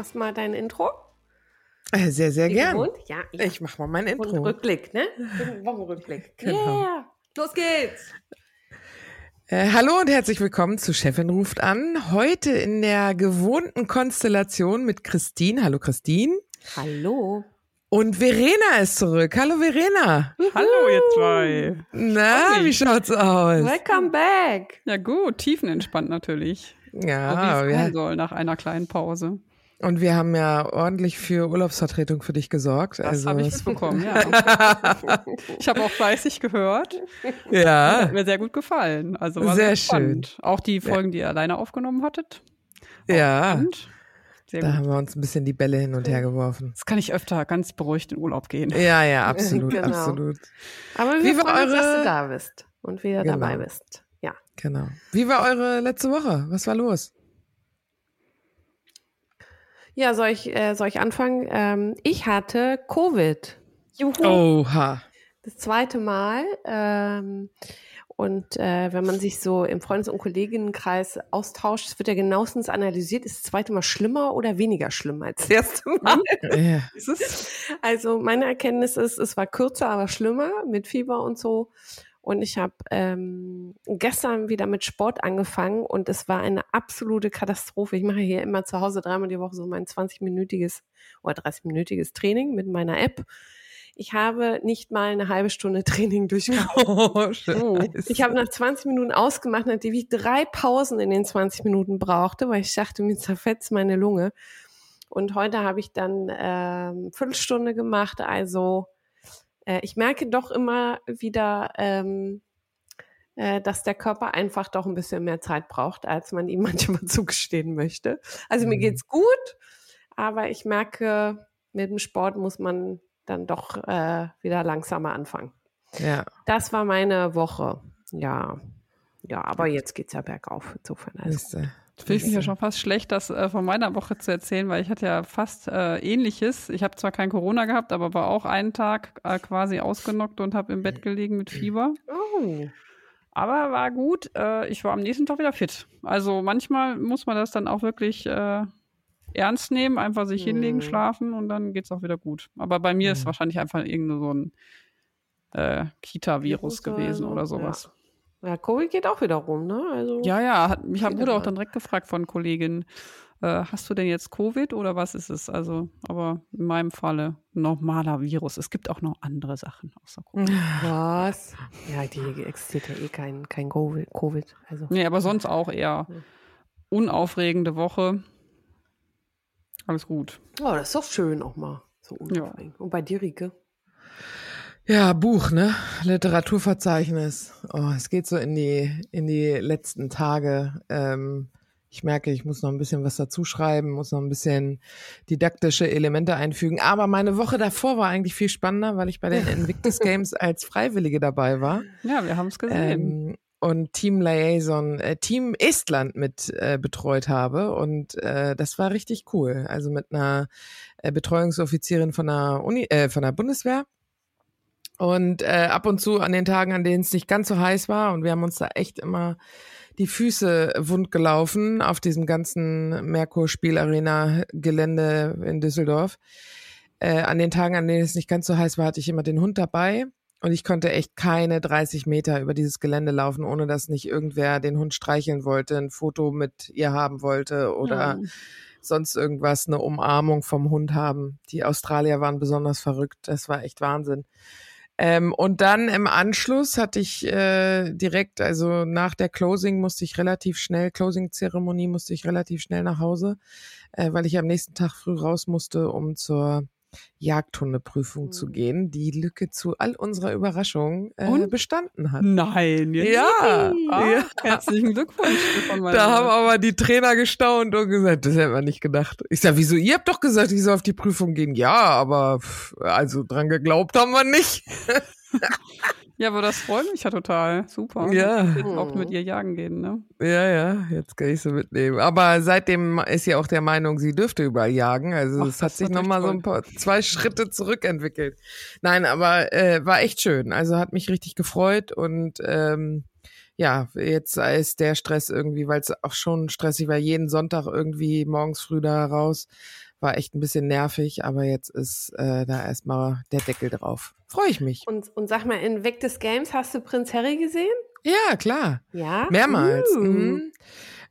Machst du mal dein Intro? Äh, Sehr, sehr Wie gern. gewohnt? Ja, ja. Ich mach mal mein Und Intro. Rückblick, ne? Wochenrückblick. Genau. Yeah. Los geht's. Äh, hallo und herzlich willkommen zu Chefin ruft an. Heute in der gewohnten Konstellation mit Christine. Hallo Christine. Hallo. Und Verena ist zurück. Hallo Verena. Hallo, ihr zwei. Na, Hi. wie schaut's aus? Welcome back. Ja gut, tiefenentspannt natürlich. Ja, wie es ja, sein soll nach einer kleinen Pause. Und wir haben ja ordentlich für Urlaubsvertretung für dich gesorgt. Das also, habe ich es- mitbekommen, ja. ich habe auch fleißig gehört. Hat ja, mir sehr gut gefallen. Also war Sehr sehr, spannend. Auch die Ja. Folgen, die ihr alleine aufgenommen hattet. Ja. Sehr Da gut. haben wir uns ein bisschen die Bälle hin und her geworfen. Das kann ich öfter ganz beruhigt in Urlaub gehen. Ja, ja, absolut, Genau. absolut. Aber wir Wie war freuen uns, dass eure- du da bist und wieder Genau. dabei bist. Ja. Genau. Wie war eure letzte Woche? Was war los? Ja, soll ich, äh, soll ich anfangen? Ähm, ich hatte Covid. Juhu. Oha. Das zweite Mal. Ähm, und äh, wenn man sich so im Freundes- und Kolleginnenkreis austauscht, es wird ja genauestens analysiert, ist das zweite Mal schlimmer oder weniger schlimm als das erste Mal. Ja. Also meine Erkenntnis ist, es war kürzer, aber schlimmer mit Fieber und so. Und ich habe ähm, gestern wieder mit Sport angefangen und es war eine absolute Katastrophe. Ich mache hier immer zu Hause dreimal die Woche so mein 20-minütiges oder 30-minütiges Training mit meiner App. Ich habe nicht mal eine halbe Stunde Training durchgehauen. Oh, Scheiße. Ich habe nach 20 Minuten ausgemacht, nachdem ich drei Pausen in den 20 Minuten brauchte, weil ich dachte, mir zerfetzt meine Lunge. Und heute habe ich dann ähm, Viertelstunde gemacht. Also äh, ich merke doch immer wieder, ähm, äh, dass der Körper einfach doch ein bisschen mehr Zeit braucht, als man ihm manchmal zugestehen möchte. Also mir Mhm. geht's gut, aber ich merke, mit dem Sport muss man dann doch äh, wieder langsamer anfangen. ja. Das war meine Woche. Ja. Ja, aber jetzt geht's ja bergauf. Insofern. Also. Fühle ich mich ja schon fast schlecht, das äh, von meiner Woche zu erzählen, weil ich hatte ja fast äh, ähnliches. Ich habe zwar kein Corona gehabt, aber war auch einen Tag äh, quasi ausgenockt und habe im Bett gelegen mit Fieber. Oh. Aber war gut. Äh, ich war am nächsten Tag wieder fit. Also manchmal muss man das dann auch wirklich äh, ernst nehmen, einfach sich Mhm. hinlegen, schlafen und dann geht's auch wieder gut. Aber bei mir ist Mhm. wahrscheinlich einfach irgendein so ein äh, Kita-Virus gewesen oder sowas. Ja, Covid geht auch wieder rum, ne? Also. Ja, ja, hat, mich hat wurde auch dann direkt gefragt von Kolleginnen, äh, hast du denn jetzt Covid oder was ist es? Also, aber in meinem Falle normaler Virus. Es gibt auch noch andere Sachen außer Covid. Was? Ja, die existiert ja eh kein, kein Covid. Covid also. Nee, aber sonst auch eher unaufregende Woche. Alles gut. Oh, das ist doch schön auch mal. So unaufregend. Und bei dir, Rike? Ja, Buch, ne? Literaturverzeichnis. Oh, es geht so in die, in die letzten Tage. Ähm, ich merke, ich muss noch ein bisschen was dazu schreiben, muss noch ein bisschen didaktische Elemente einfügen. Aber meine Woche davor war eigentlich viel spannender, weil ich bei den Invictus Games als Freiwillige dabei war. Ja, wir haben es gesehen. ähm, und Team Liaison, äh, Team Estland mit äh, betreut habe. Und äh, das war richtig cool. Also mit einer äh, Betreuungsoffizierin von der Uni, äh, von der Bundeswehr. Und äh, ab und zu an den Tagen, an denen es nicht ganz so heiß war, und wir haben uns da echt immer die Füße wund gelaufen auf diesem ganzen Merkur-Spielarena-Gelände in Düsseldorf. Äh, an den Tagen, an denen es nicht ganz so heiß war, hatte ich immer den Hund dabei. Und ich konnte echt keine 30 Meter über dieses Gelände laufen, ohne dass nicht irgendwer den Hund streicheln wollte, ein Foto mit ihr haben wollte oder Ja. sonst irgendwas, eine Umarmung vom Hund haben. Die Australier waren besonders verrückt. Das war echt Wahnsinn. Ähm, und dann im Anschluss hatte ich äh, direkt, also nach der Closing musste ich relativ schnell, Closing-Zeremonie musste ich relativ schnell nach Hause, äh, weil ich am nächsten Tag früh raus musste, um zur Jagdhundeprüfung mhm. zu gehen, die Lücke zu all unserer Überraschung äh, bestanden hat. Nein, jetzt ja, ah, ja. Herzlichen Glückwunsch. Da haben aber die Trainer gestaunt und gesagt, das hätte man nicht gedacht. Ich sag, wieso? Ihr habt doch gesagt, ich soll auf die Prüfung gehen. Ja, aber also dran geglaubt haben wir nicht. Ja, aber das freut mich ja total. Super. Ja. Auch mit ihr jagen gehen, ne? Ja, ja, jetzt kann ich sie mitnehmen. Aber seitdem ist sie auch der Meinung, sie dürfte überall jagen. Also es hat sich nochmal so ein paar, zwei Schritte zurückentwickelt. Nein, aber äh, war echt schön. Also hat mich richtig gefreut und ähm, ja, jetzt ist der Stress irgendwie, weil es auch schon stressig war, jeden Sonntag irgendwie morgens früh da raus. War echt ein bisschen nervig, aber jetzt ist äh, da erstmal der Deckel drauf. Freue ich mich. Und, und sag mal, in Weg des Games hast du Prinz Harry gesehen? Ja, klar. Ja. Mehrmals. Uh. Mhm.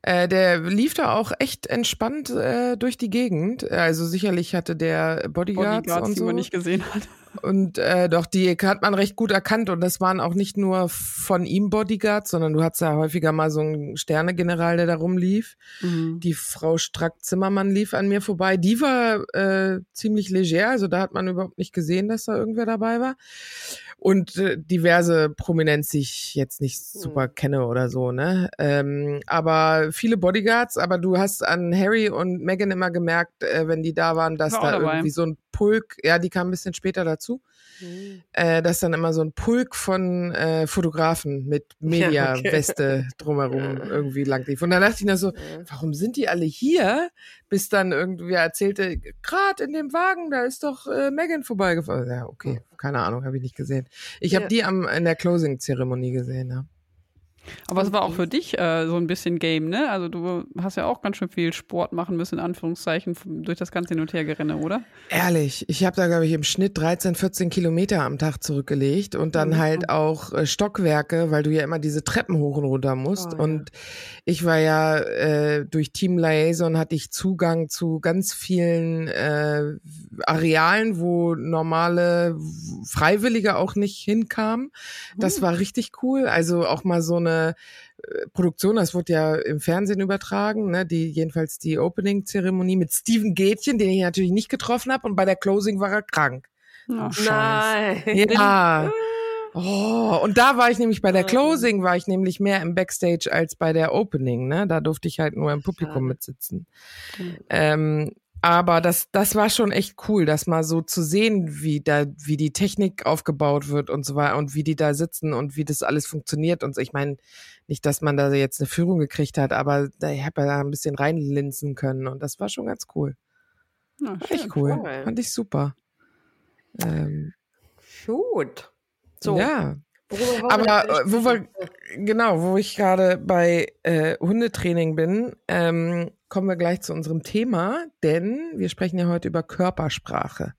Äh, der lief da auch echt entspannt äh, durch die Gegend. Also sicherlich hatte der Bodyguards, Bodyguards und so. die man nicht gesehen hat. Und äh, doch, die hat man recht gut erkannt. Und das waren auch nicht nur von ihm Bodyguards, sondern du hattest ja häufiger mal so einen Sternegeneral, der da rumlief. Mhm. Die Frau Strack-Zimmermann lief an mir vorbei. Die war äh, ziemlich leger, also da hat man überhaupt nicht gesehen, dass da irgendwer dabei war und äh, diverse Prominenz, die ich jetzt nicht super mhm. kenne oder so, ne? Ähm, aber viele Bodyguards, aber du hast an Harry und Meghan immer gemerkt, äh, wenn die da waren, dass war da irgendwie so ein Pulk, ja, die kam ein bisschen später dazu, mhm. äh, dass dann immer so ein Pulk von äh, Fotografen mit Media-Weste ja, okay. drumherum irgendwie lang lief. Und dann dachte ich mir so, warum sind die alle hier? Bis dann irgendwie erzählte, gerade in dem Wagen, da ist doch äh, Megan vorbeigefahren. Ja, okay, keine Ahnung, habe ich nicht gesehen. Ich ja. habe die am in der Closing-Zeremonie gesehen, ja. Aber es war auch für dich äh, so ein bisschen Game, ne? Also du hast ja auch ganz schön viel Sport machen müssen, in Anführungszeichen, durch das ganze Hin- und Hergerenne, oder? Ehrlich, ich habe da, glaube ich, im Schnitt 13, 14 Kilometer am Tag zurückgelegt und dann mhm. halt auch äh, Stockwerke, weil du ja immer diese Treppen hoch und runter musst. Oh, und ich war ja äh, durch Team Liaison hatte ich Zugang zu ganz vielen äh, Arealen, wo normale Freiwillige auch nicht hinkamen. Das mhm. war richtig cool. Also auch mal so eine äh, Produktion, das wurde ja im Fernsehen übertragen, ne, die jedenfalls die Opening-Zeremonie mit Steven Gätchen, den ich natürlich nicht getroffen habe, und bei der Closing war er krank. Oh, Nein. Ja. Oh, und da war ich nämlich bei der Closing, war ich nämlich mehr im Backstage als bei der Opening, ne? Da durfte ich halt nur im Publikum mitsitzen. Ähm, aber das, das war schon echt cool, das mal so zu sehen, wie da, wie die Technik aufgebaut wird und so weiter und wie die da sitzen und wie das alles funktioniert und so. Ich meine, nicht, dass man da jetzt eine Führung gekriegt hat, aber da, ich habe ja da ein bisschen reinlinsen können und das war schon ganz cool. Ja, schön, echt cool. cool. Fand ich super. Ähm, Gut. So. Ja. Aber äh, wo wir, genau, wo ich gerade bei äh, Hundetraining bin, ähm, kommen wir gleich zu unserem Thema, denn wir sprechen ja heute über Körpersprache.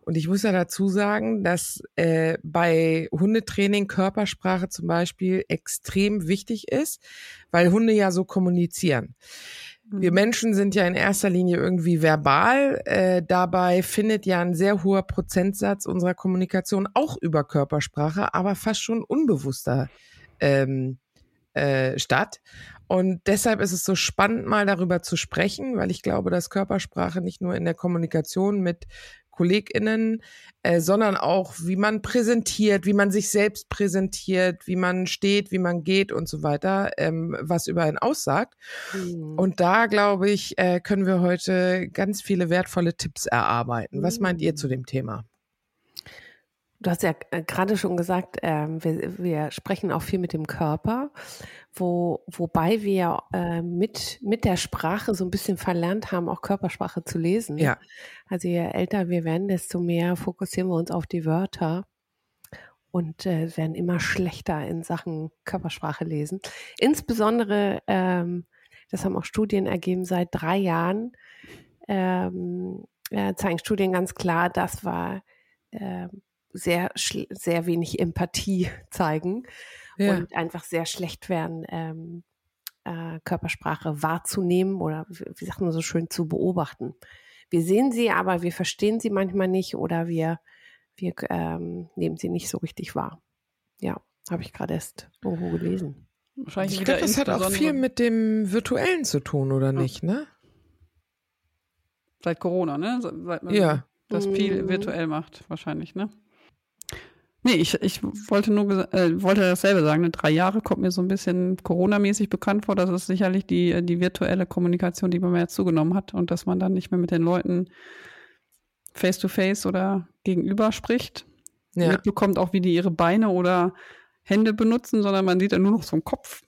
Und ich muss ja dazu sagen, dass äh, bei Hundetraining Körpersprache zum Beispiel extrem wichtig ist, weil Hunde ja so kommunizieren. Wir mhm. Menschen sind ja in erster Linie irgendwie verbal. Äh, dabei findet ja ein sehr hoher Prozentsatz unserer Kommunikation auch über Körpersprache, aber fast schon unbewusster ähm, äh, statt. Und deshalb ist es so spannend, mal darüber zu sprechen, weil ich glaube, dass Körpersprache nicht nur in der Kommunikation mit KollegInnen, äh, sondern auch, wie man präsentiert, wie man sich selbst präsentiert, wie man steht, wie man geht und so weiter, ähm, was über einen aussagt. Mhm. Und da, glaube ich, äh, können wir heute ganz viele wertvolle Tipps erarbeiten. Was meint ihr zu dem Thema? Du hast ja äh, gerade schon gesagt, ähm, wir, wir sprechen auch viel mit dem Körper, wo, wobei wir äh, mit, mit der Sprache so ein bisschen verlernt haben, auch Körpersprache zu lesen. Ja. Also je älter wir werden, desto mehr fokussieren wir uns auf die Wörter und äh, werden immer schlechter in Sachen Körpersprache lesen. Insbesondere, ähm, das haben auch Studien ergeben, seit drei Jahren ähm, äh, zeigen Studien ganz klar, das war äh, sehr, sehr wenig Empathie zeigen ja. und einfach sehr schlecht werden, ähm, äh, Körpersprache wahrzunehmen oder wie sagt man so schön zu beobachten. Wir sehen sie, aber wir verstehen sie manchmal nicht oder wir, wir ähm, nehmen sie nicht so richtig wahr. Ja, habe ich gerade erst irgendwo gelesen. Wahrscheinlich ich glaube, das hat auch viel mit dem Virtuellen zu tun, oder nicht, ne? Seit Corona, ne? Seit man ja. das viel mhm. virtuell macht, wahrscheinlich, ne? Nee, ich, ich wollte nur äh, wollte dasselbe sagen. Ne? Drei Jahre kommt mir so ein bisschen Corona-mäßig bekannt vor. Das ist sicherlich die, die virtuelle Kommunikation, die man mehr zugenommen hat und dass man dann nicht mehr mit den Leuten face-to-face -face oder gegenüber spricht. Ja. Mitbekommt auch, wie die ihre Beine oder Hände benutzen, sondern man sieht dann nur noch so einen Kopf.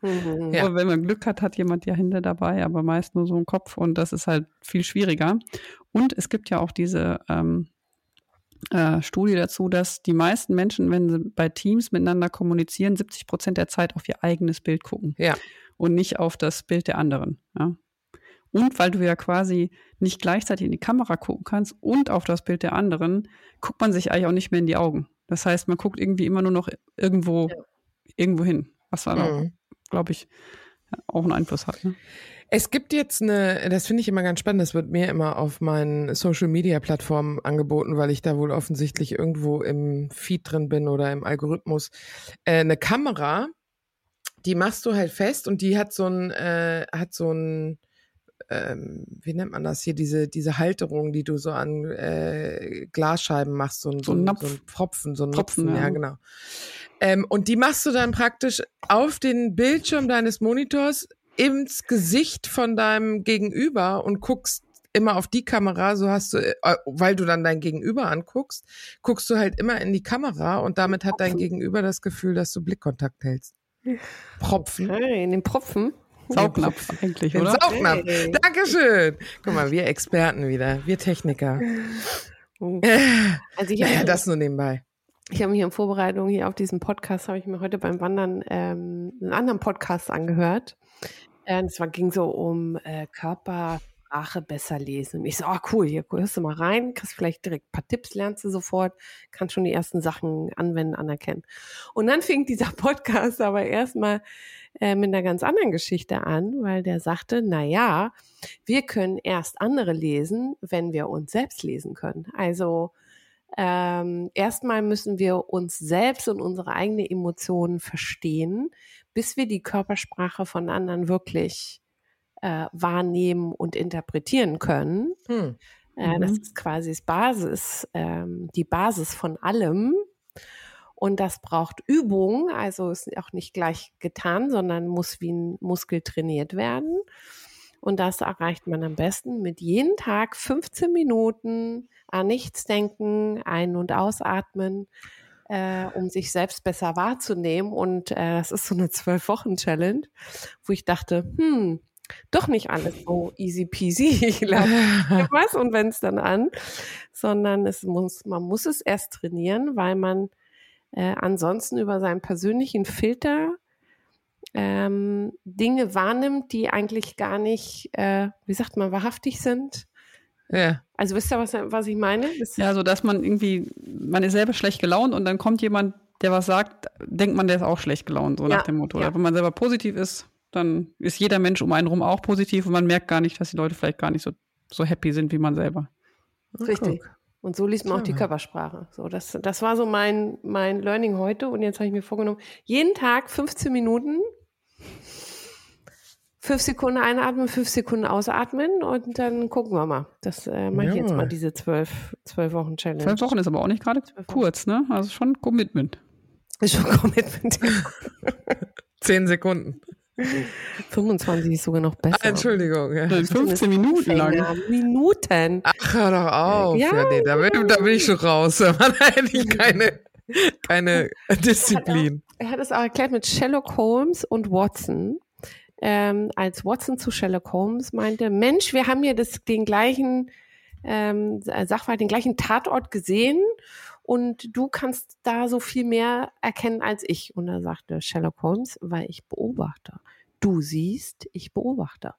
Mhm, ja. wenn man Glück hat, hat jemand ja Hände dabei, aber meist nur so einen Kopf und das ist halt viel schwieriger. Und es gibt ja auch diese ähm, äh, Studie dazu, dass die meisten Menschen, wenn sie bei Teams miteinander kommunizieren, 70 Prozent der Zeit auf ihr eigenes Bild gucken. Ja. Und nicht auf das Bild der anderen. Ja. Und weil du ja quasi nicht gleichzeitig in die Kamera gucken kannst und auf das Bild der anderen, guckt man sich eigentlich auch nicht mehr in die Augen. Das heißt, man guckt irgendwie immer nur noch irgendwo, ja. irgendwo hin. Was dann mhm. glaube ich, auch einen Einfluss hat. Ne? Es gibt jetzt eine, das finde ich immer ganz spannend, das wird mir immer auf meinen Social Media Plattformen angeboten, weil ich da wohl offensichtlich irgendwo im Feed drin bin oder im Algorithmus. Äh, eine Kamera, die machst du halt fest und die hat so ein, äh, hat so ein, ähm, wie nennt man das hier, diese, diese Halterung, die du so an äh, Glasscheiben machst, so ein, so, ein, so ein Pfropfen, so ein Tropfen, Napfen, ja, ja genau. Ähm, und die machst du dann praktisch auf den Bildschirm deines Monitors ins Gesicht von deinem Gegenüber und guckst immer auf die Kamera, so hast du, äh, weil du dann dein Gegenüber anguckst, guckst du halt immer in die Kamera und damit hat dein Gegenüber das Gefühl, dass du Blickkontakt hältst. Propfen. Okay, in den Propfen. Saugnapf eigentlich, oder? Saugnapf. Hey. Dankeschön. Guck mal, wir Experten wieder, wir Techniker. Oh. Also ich naja, das nur nebenbei. Ich habe mich in Vorbereitung hier auf diesen Podcast, habe ich mir heute beim Wandern ähm, einen anderen Podcast angehört. Äh, es war, ging so um äh, Körpersprache besser lesen. Und ich so, oh, cool, hier hörst du mal rein, kriegst vielleicht direkt ein paar Tipps, lernst du sofort, kannst schon die ersten Sachen anwenden, anerkennen. Und dann fing dieser Podcast aber erstmal äh, mit einer ganz anderen Geschichte an, weil der sagte, na ja, wir können erst andere lesen, wenn wir uns selbst lesen können. Also ähm, erstmal müssen wir uns selbst und unsere eigenen Emotionen verstehen, bis wir die Körpersprache von anderen wirklich äh, wahrnehmen und interpretieren können. Hm. Äh, das mhm. ist quasi das Basis, ähm, die Basis von allem. Und das braucht Übung, also ist auch nicht gleich getan, sondern muss wie ein Muskel trainiert werden. Und das erreicht man am besten mit jeden Tag 15 Minuten an nichts denken, ein- und ausatmen, äh, um sich selbst besser wahrzunehmen. Und äh, das ist so eine zwölf-Wochen-Challenge, wo ich dachte, hm, doch nicht alles so easy peasy. Was und wenn es dann an, sondern es muss, man muss es erst trainieren, weil man äh, ansonsten über seinen persönlichen Filter ähm, Dinge wahrnimmt, die eigentlich gar nicht, äh, wie sagt man, wahrhaftig sind. Ja. Also wisst ihr, was, was ich meine? Das ja, so dass man irgendwie, man ist selber schlecht gelaunt und dann kommt jemand, der was sagt, denkt man, der ist auch schlecht gelaunt, so ja, nach dem Motto. Ja. Oder wenn man selber positiv ist, dann ist jeder Mensch um einen rum auch positiv und man merkt gar nicht, dass die Leute vielleicht gar nicht so, so happy sind wie man selber. Richtig. Und so liest man auch die Körpersprache. So, das, das war so mein, mein Learning heute. Und jetzt habe ich mir vorgenommen, jeden Tag 15 Minuten fünf Sekunden einatmen, fünf Sekunden ausatmen und dann gucken wir mal. Das äh, mache ich ja. jetzt mal, diese zwölf, zwölf Wochen Challenge. Zwölf Wochen ist aber auch nicht gerade kurz, ne? Also schon Commitment. Ist schon Commitment. Zehn Sekunden. 25 ist sogar noch besser. Ah, Entschuldigung. Ja. 15 Minuten lang. Minuten. Ach, hör doch auf. Ja, ja nee, da, bin, da bin ich schon raus. Da hätte ich keine, keine Disziplin. Er hat es auch erklärt mit Sherlock Holmes und Watson ähm, als Watson zu Sherlock Holmes meinte, Mensch, wir haben hier das, den gleichen ähm, Sachverhalt, den gleichen Tatort gesehen und du kannst da so viel mehr erkennen als ich. Und da sagte Sherlock Holmes, weil ich beobachte. Du siehst, ich beobachte.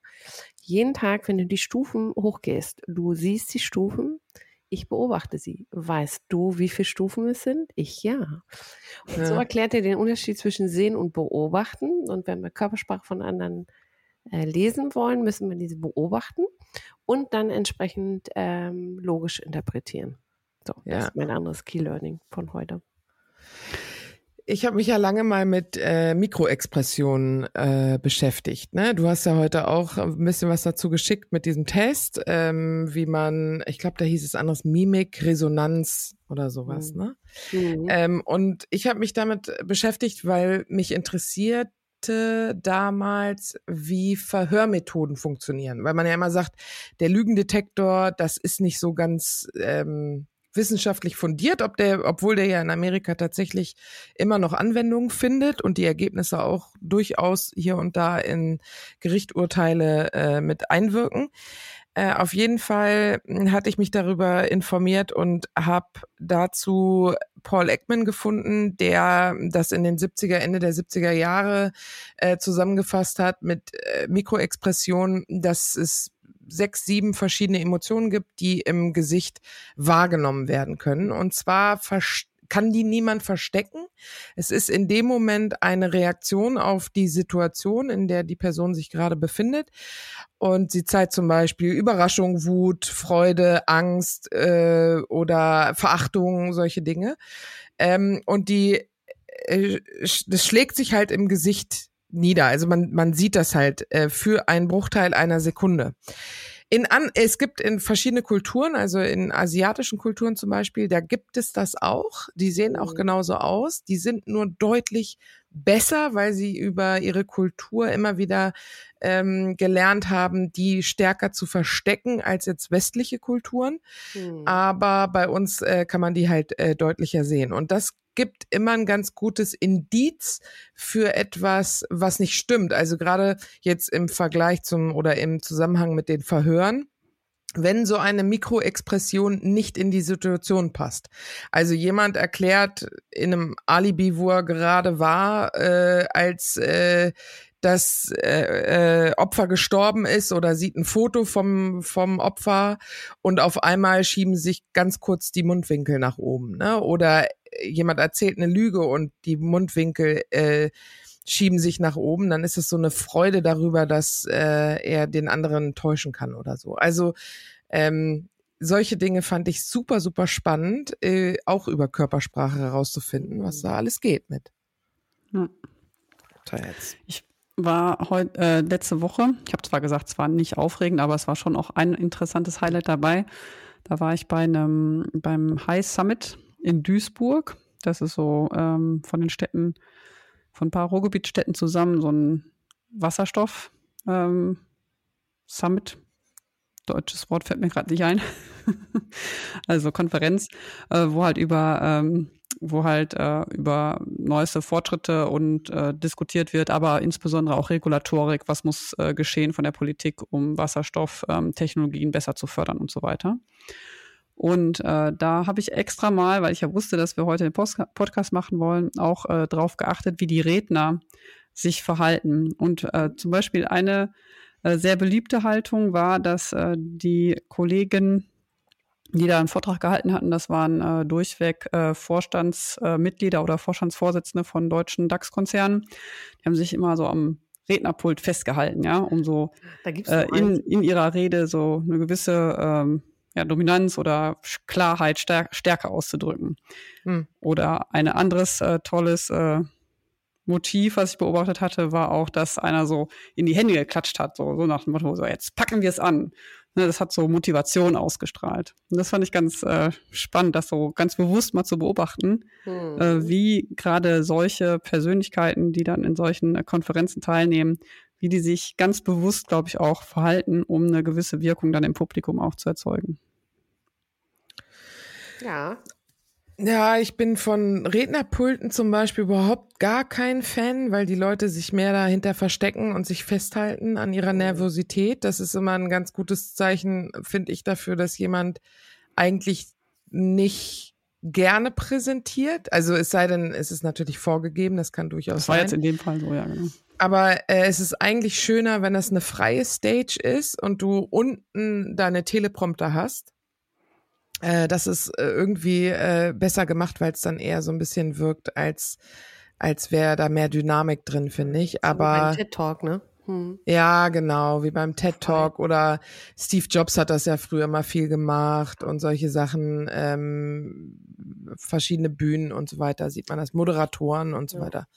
Jeden Tag, wenn du die Stufen hochgehst, du siehst die Stufen, Ich beobachte sie. Weißt du, wie viele Stufen es sind? Ich ja. Und ja. so erklärt er den Unterschied zwischen Sehen und Beobachten. Und wenn wir Körpersprache von anderen äh, lesen wollen, müssen wir diese beobachten und dann entsprechend ähm, logisch interpretieren. So, ja. das ist mein anderes Key Learning von heute. Ich habe mich ja lange mal mit äh, Mikroexpressionen äh, beschäftigt. Ne? Du hast ja heute auch ein bisschen was dazu geschickt mit diesem Test, ähm, wie man, ich glaube, da hieß es anders Mimik, Resonanz oder sowas. Mhm. Ne? Mhm. Ähm, und ich habe mich damit beschäftigt, weil mich interessiert damals, wie Verhörmethoden funktionieren, weil man ja immer sagt, der Lügendetektor, das ist nicht so ganz ähm, wissenschaftlich fundiert, ob der, obwohl der ja in Amerika tatsächlich immer noch Anwendungen findet und die Ergebnisse auch durchaus hier und da in Gerichturteile äh, mit einwirken. Äh, auf jeden Fall hatte ich mich darüber informiert und habe dazu Paul Ekman gefunden, der das in den 70er, Ende der 70er Jahre äh, zusammengefasst hat mit äh, Mikroexpressionen, dass es sechs, sieben verschiedene Emotionen gibt, die im Gesicht wahrgenommen werden können. Und zwar kann die niemand verstecken. Es ist in dem Moment eine Reaktion auf die Situation, in der die Person sich gerade befindet. Und sie zeigt zum Beispiel Überraschung, Wut, Freude, Angst äh, oder Verachtung, solche Dinge. Ähm, und die, äh, das schlägt sich halt im Gesicht nieder. Also man, man sieht das halt äh, für einen Bruchteil einer Sekunde. In an, es gibt in verschiedene Kulturen, also in asiatischen Kulturen zum Beispiel, da gibt es das auch. Die sehen auch mhm. genauso aus. Die sind nur deutlich besser, weil sie über ihre Kultur immer wieder ähm, gelernt haben, die stärker zu verstecken als jetzt westliche Kulturen. Mhm. Aber bei uns äh, kann man die halt äh, deutlicher sehen. Und das gibt immer ein ganz gutes Indiz für etwas, was nicht stimmt. Also gerade jetzt im Vergleich zum oder im Zusammenhang mit den Verhören wenn so eine Mikroexpression nicht in die Situation passt. Also jemand erklärt in einem Alibi, wo er gerade war, äh, als äh, das äh, äh, Opfer gestorben ist oder sieht ein Foto vom, vom Opfer und auf einmal schieben sich ganz kurz die Mundwinkel nach oben. Ne? Oder jemand erzählt eine Lüge und die Mundwinkel äh, schieben sich nach oben, dann ist es so eine Freude darüber, dass äh, er den anderen täuschen kann oder so. Also ähm, solche Dinge fand ich super, super spannend, äh, auch über Körpersprache herauszufinden, was da alles geht mit. Ja. Ich war heute äh, letzte Woche, ich habe zwar gesagt, es war nicht aufregend, aber es war schon auch ein interessantes Highlight dabei. Da war ich bei einem beim High Summit in Duisburg. Das ist so ähm, von den Städten, von ein paar Ruhrgebietsstädten zusammen so ein Wasserstoff ähm, Summit. Deutsches Wort fällt mir gerade nicht ein. also Konferenz, äh, wo halt über ähm, wo halt äh, über neueste Fortschritte und äh, diskutiert wird, aber insbesondere auch Regulatorik, was muss äh, geschehen von der Politik, um Wasserstofftechnologien ähm, besser zu fördern und so weiter. Und äh, da habe ich extra mal, weil ich ja wusste, dass wir heute den Post Podcast machen wollen, auch äh, darauf geachtet, wie die Redner sich verhalten. Und äh, zum Beispiel eine äh, sehr beliebte Haltung war, dass äh, die Kollegen die da einen Vortrag gehalten hatten, das waren äh, durchweg äh, Vorstandsmitglieder äh, oder Vorstandsvorsitzende von deutschen DAX-Konzernen. Die haben sich immer so am Rednerpult festgehalten, ja, um so äh, in, in ihrer Rede so eine gewisse ähm, ja, Dominanz oder Klarheit, Stär Stärke auszudrücken. Hm. Oder ein anderes äh, tolles äh, Motiv, was ich beobachtet hatte, war auch, dass einer so in die Hände geklatscht hat, so, so nach dem Motto, so jetzt packen wir es an. Ne, das hat so Motivation ausgestrahlt. Und das fand ich ganz äh, spannend, das so ganz bewusst mal zu beobachten, hm. äh, wie gerade solche Persönlichkeiten, die dann in solchen äh, Konferenzen teilnehmen, wie die sich ganz bewusst, glaube ich, auch verhalten, um eine gewisse Wirkung dann im Publikum auch zu erzeugen. Ja, ja, ich bin von Rednerpulten zum Beispiel überhaupt gar kein Fan, weil die Leute sich mehr dahinter verstecken und sich festhalten an ihrer Nervosität. Das ist immer ein ganz gutes Zeichen, finde ich, dafür, dass jemand eigentlich nicht gerne präsentiert. Also es sei denn, es ist natürlich vorgegeben, das kann durchaus sein. Das war sein. jetzt in dem Fall so, ja, genau. Aber äh, es ist eigentlich schöner, wenn das eine freie Stage ist und du unten deine Teleprompter hast äh, das ist äh, irgendwie äh, besser gemacht, weil es dann eher so ein bisschen wirkt, als, als wäre da mehr Dynamik drin, finde ich. Aber. TED Talk, ne? Hm. Ja, genau, wie beim TED Talk oder Steve Jobs hat das ja früher mal viel gemacht und solche Sachen, ähm, verschiedene Bühnen und so weiter, sieht man das, Moderatoren und so ja. weiter.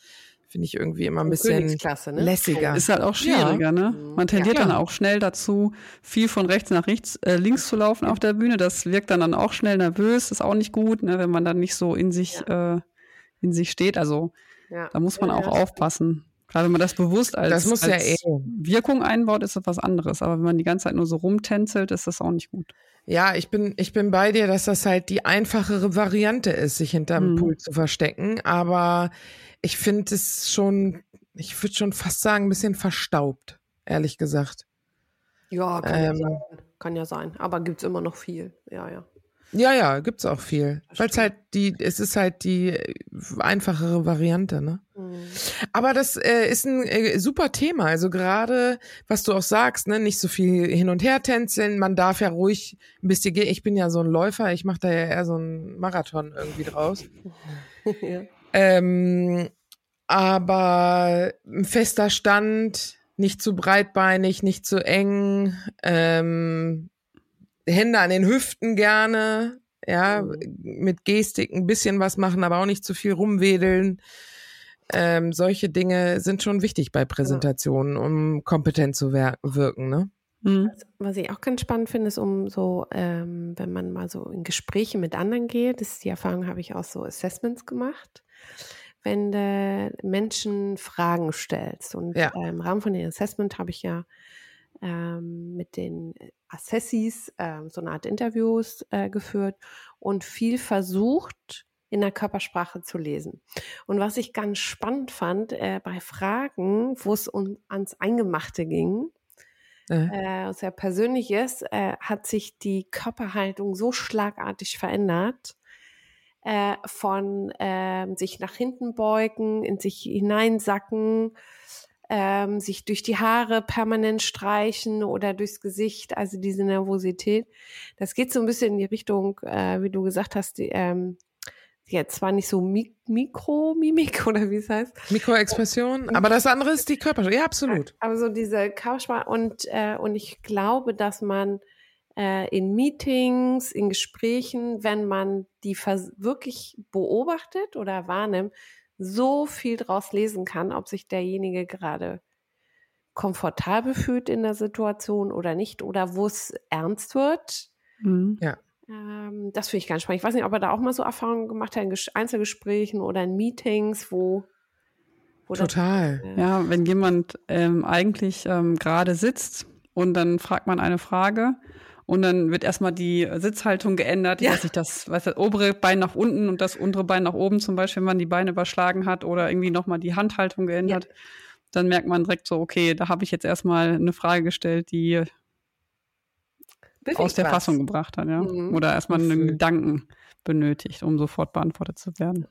Finde ich irgendwie immer ein bisschen ne? lässiger. Ist halt auch schwieriger, ja. ne? Man tendiert ja, dann auch schnell dazu, viel von rechts nach rechts, äh, links zu laufen auf der Bühne. Das wirkt dann, dann auch schnell nervös, ist auch nicht gut, ne? wenn man dann nicht so in sich, äh, in sich steht. Also da muss man auch aufpassen. Gerade wenn man das bewusst als, das als ja eh. Wirkung einbaut, ist das was anderes. Aber wenn man die ganze Zeit nur so rumtänzelt, ist das auch nicht gut. Ja, ich bin, ich bin bei dir, dass das halt die einfachere Variante ist, sich hinterm hm. Pool zu verstecken. Aber ich finde es schon, ich würde schon fast sagen, ein bisschen verstaubt, ehrlich gesagt. Ja, kann, ähm, ja, sein. kann ja sein. Aber gibt es immer noch viel. Ja, ja. Ja, ja, gibt's auch viel. Weil es halt die, es ist halt die einfachere Variante, ne? Mhm. Aber das äh, ist ein äh, super Thema. Also gerade, was du auch sagst, ne, nicht so viel hin und her tänzeln. Man darf ja ruhig ein bisschen gehen. Ich bin ja so ein Läufer, ich mache da ja eher so einen Marathon irgendwie draus. ja. ähm, aber ein fester Stand, nicht zu breitbeinig, nicht zu eng, ähm, Hände an den Hüften gerne, ja, mhm. mit Gestik ein bisschen was machen, aber auch nicht zu viel rumwedeln. Ähm, solche Dinge sind schon wichtig bei Präsentationen, um kompetent zu wirken, ne? Mhm. Was ich auch ganz spannend finde, ist um so, ähm, wenn man mal so in Gespräche mit anderen geht, das ist die Erfahrung, habe ich auch so Assessments gemacht, wenn du Menschen Fragen stellst. Und ja. äh, im Rahmen von den Assessment habe ich ja ähm, mit den Assessis äh, so eine Art Interviews äh, geführt und viel versucht, in der Körpersprache zu lesen. Und was ich ganz spannend fand, äh, bei Fragen, wo es um, ans Eingemachte ging, ja. äh, sehr persönliches, äh, hat sich die Körperhaltung so schlagartig verändert, äh, von äh, sich nach hinten beugen, in sich hineinsacken, ähm, sich durch die Haare permanent streichen oder durchs Gesicht, also diese Nervosität. Das geht so ein bisschen in die Richtung, äh, wie du gesagt hast, die, ähm, jetzt zwar nicht so Mik Mikromimik oder wie es heißt. Mikroexpression, aber das andere ist die Körpersprache. Ja, absolut. Aber so diese Körpersprache und, äh, und ich glaube, dass man äh, in Meetings, in Gesprächen, wenn man die wirklich beobachtet oder wahrnimmt, so viel draus lesen kann, ob sich derjenige gerade komfortabel fühlt in der Situation oder nicht oder wo es ernst wird. Mhm. Ja. Ähm, das finde ich ganz spannend. Ich weiß nicht, ob er da auch mal so Erfahrungen gemacht hat in Einzelgesprächen oder in Meetings, wo. wo Total. Das, äh, ja, wenn jemand ähm, eigentlich ähm, gerade sitzt und dann fragt man eine Frage und dann wird erstmal die Sitzhaltung geändert, ja. dass sich das, was das obere Bein nach unten und das untere Bein nach oben zum Beispiel, wenn man die Beine überschlagen hat oder irgendwie nochmal die Handhaltung geändert, ja. dann merkt man direkt so, okay, da habe ich jetzt erstmal eine Frage gestellt, die Bewegt aus der was. Fassung gebracht hat, ja. Mhm. Oder erstmal einen Gedanken benötigt, um sofort beantwortet zu werden.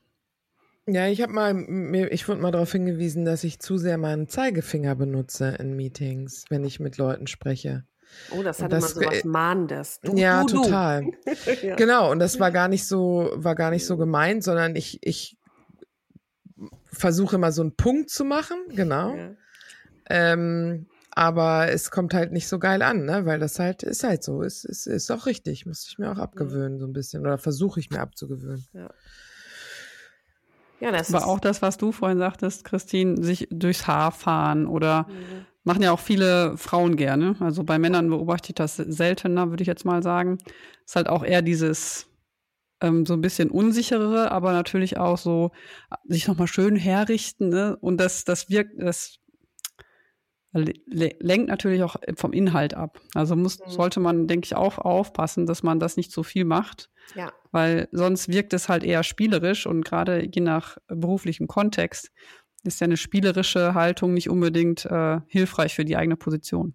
Ja, ich habe mal, ich wurde mal darauf hingewiesen, dass ich zu sehr meinen Zeigefinger benutze in Meetings, wenn ich mit Leuten spreche. Oh, das hat das, immer so was Mahnendes. Du, ja, du, total. Du. ja. Genau, und das war gar nicht so, war gar nicht so gemeint, sondern ich, ich versuche immer so einen Punkt zu machen, genau. Ja. Ähm, aber es kommt halt nicht so geil an, ne? Weil das halt ist halt so. Ist, ist, ist auch richtig. Muss ich mir auch abgewöhnen, so ein bisschen. Oder versuche ich mir abzugewöhnen. Ja. Ja, das Aber auch das, was du vorhin sagtest, Christine, sich durchs Haar fahren oder mhm. Machen ja auch viele Frauen gerne. Also bei Männern beobachte ich das seltener, würde ich jetzt mal sagen. Ist halt auch eher dieses ähm, so ein bisschen unsichere, aber natürlich auch so sich nochmal schön herrichten. Ne? Und das, das wirkt, das lenkt natürlich auch vom Inhalt ab. Also muss, mhm. sollte man, denke ich, auch aufpassen, dass man das nicht so viel macht. Ja. Weil sonst wirkt es halt eher spielerisch und gerade je nach beruflichem Kontext ist ja eine spielerische Haltung nicht unbedingt äh, hilfreich für die eigene Position.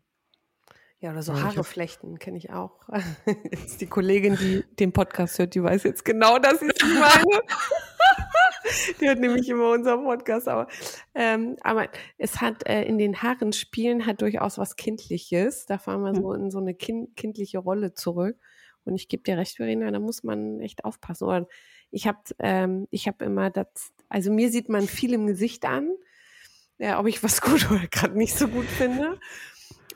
Ja, oder so ja, Haare flechten kenne ich auch. Jetzt die Kollegin, die den Podcast hört, die weiß jetzt genau, dass ich es meine. die hört nämlich immer unseren Podcast, aber, ähm, aber es hat äh, in den Haaren spielen hat durchaus was Kindliches. Da fahren wir so in so eine kind, kindliche Rolle zurück. Und ich gebe dir recht, Verena, da muss man echt aufpassen. Oder ich habe ähm, ich hab immer das, also mir sieht man viel im Gesicht an, ja, ob ich was gut oder gerade nicht so gut finde.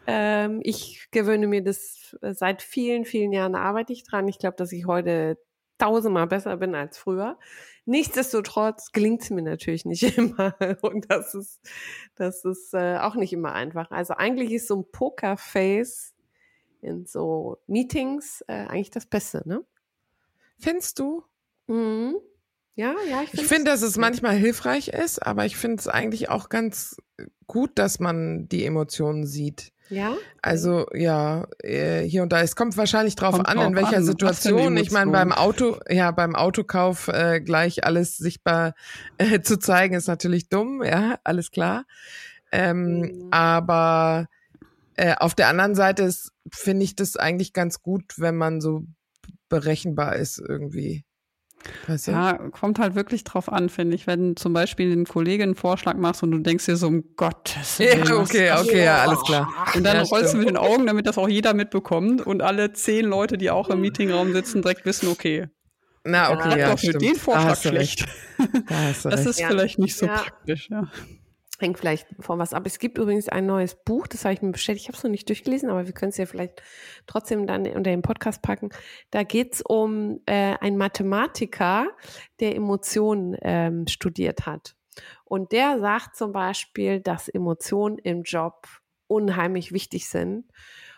Ähm, ich gewöhne mir das seit vielen, vielen Jahren arbeite ich dran. Ich glaube, dass ich heute tausendmal besser bin als früher. Nichtsdestotrotz gelingt es mir natürlich nicht immer und das ist, das ist äh, auch nicht immer einfach. Also eigentlich ist so ein Pokerface in so Meetings äh, eigentlich das Beste, ne? Findest du? Mhm. Ja, ja, ich finde, ich find, dass es manchmal hilfreich ist, aber ich finde es eigentlich auch ganz gut, dass man die Emotionen sieht. Ja. Also ja, äh, hier und da. Es kommt wahrscheinlich drauf kommt an, drauf in welcher an. Situation. Ich meine, beim Auto, ja, beim Autokauf äh, gleich alles sichtbar äh, zu zeigen, ist natürlich dumm, ja, alles klar. Ähm, mhm. Aber äh, auf der anderen Seite finde ich das eigentlich ganz gut, wenn man so berechenbar ist irgendwie. Ja, kommt halt wirklich drauf an, finde ich. Wenn zum Beispiel ein Kollege einen Vorschlag machst und du denkst dir so, um Gottes Willen. Ja, okay, okay, ja, alles klar. Und dann ja, rollst stimmt. du mit den Augen, damit das auch jeder mitbekommt und alle zehn Leute, die auch im Meetingraum sitzen, direkt wissen, okay. Na, okay, ja, ja doch stimmt. den Vorschlag schlecht. Da das ist vielleicht nicht so praktisch, ja hängt vielleicht vor was ab. Es gibt übrigens ein neues Buch, das habe ich mir bestellt. Ich habe es noch nicht durchgelesen, aber wir können es ja vielleicht trotzdem dann unter den Podcast packen. Da geht es um äh, einen Mathematiker, der Emotionen ähm, studiert hat. Und der sagt zum Beispiel, dass Emotionen im Job unheimlich wichtig sind.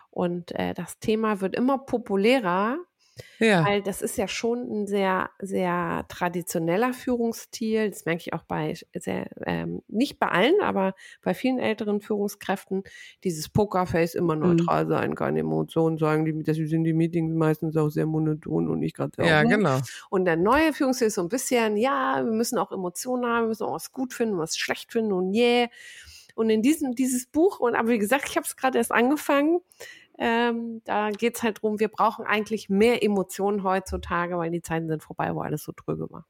Und äh, das Thema wird immer populärer, ja. Weil das ist ja schon ein sehr, sehr traditioneller Führungsstil. Das merke ich auch bei sehr, ähm, nicht bei allen, aber bei vielen älteren Führungskräften, dieses Pokerface immer mhm. neutral mhm. sein, keine Emotionen sagen, die, das sind die Meetings meistens auch sehr monoton und nicht gerade sehr Ja, genau. Und der neue Führungsstil ist so ein bisschen, ja, wir müssen auch Emotionen haben, wir müssen auch was gut finden, was schlecht finden und yeah. Und in diesem, dieses Buch, und aber wie gesagt, ich habe es gerade erst angefangen, ähm, da geht es halt drum, wir brauchen eigentlich mehr Emotionen heutzutage, weil die Zeiten sind vorbei, wo alles so tröge war.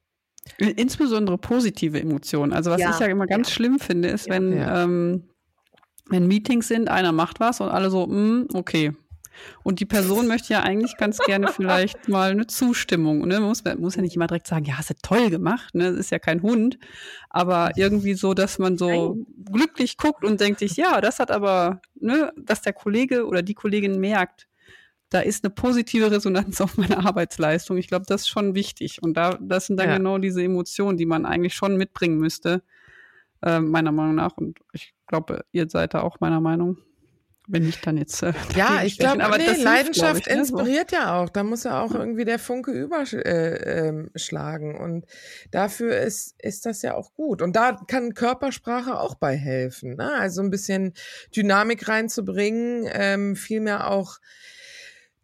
Insbesondere positive Emotionen. Also was ja, ich ja immer ganz ja. schlimm finde, ist, ja, wenn, Ähm, wenn Meetings sind, einer macht was und alle so, mm, okay, und die Person möchte ja eigentlich ganz gerne vielleicht mal eine Zustimmung. Ne? Man muss, muss ja nicht immer direkt sagen, ja, hast du toll gemacht, ne? Das ist ja kein Hund. Aber irgendwie so, dass man so Nein. glücklich guckt und denkt sich, ja, das hat aber, ne, dass der Kollege oder die Kollegin merkt, da ist eine positive Resonanz auf meine Arbeitsleistung. Ich glaube, das ist schon wichtig. Und da, das sind dann ja. genau diese Emotionen, die man eigentlich schon mitbringen müsste, äh, meiner Meinung nach. Und ich glaube, ihr seid da auch meiner Meinung. Wenn ich dann jetzt. Äh, ja, ich glaube, aber nee, Leidenschaft ich, ne? inspiriert ja auch. Da muss ja auch irgendwie der Funke überschlagen. Äh, ähm, und dafür ist, ist das ja auch gut. Und da kann Körpersprache auch bei helfen. Ne? Also ein bisschen Dynamik reinzubringen, ähm, vielmehr auch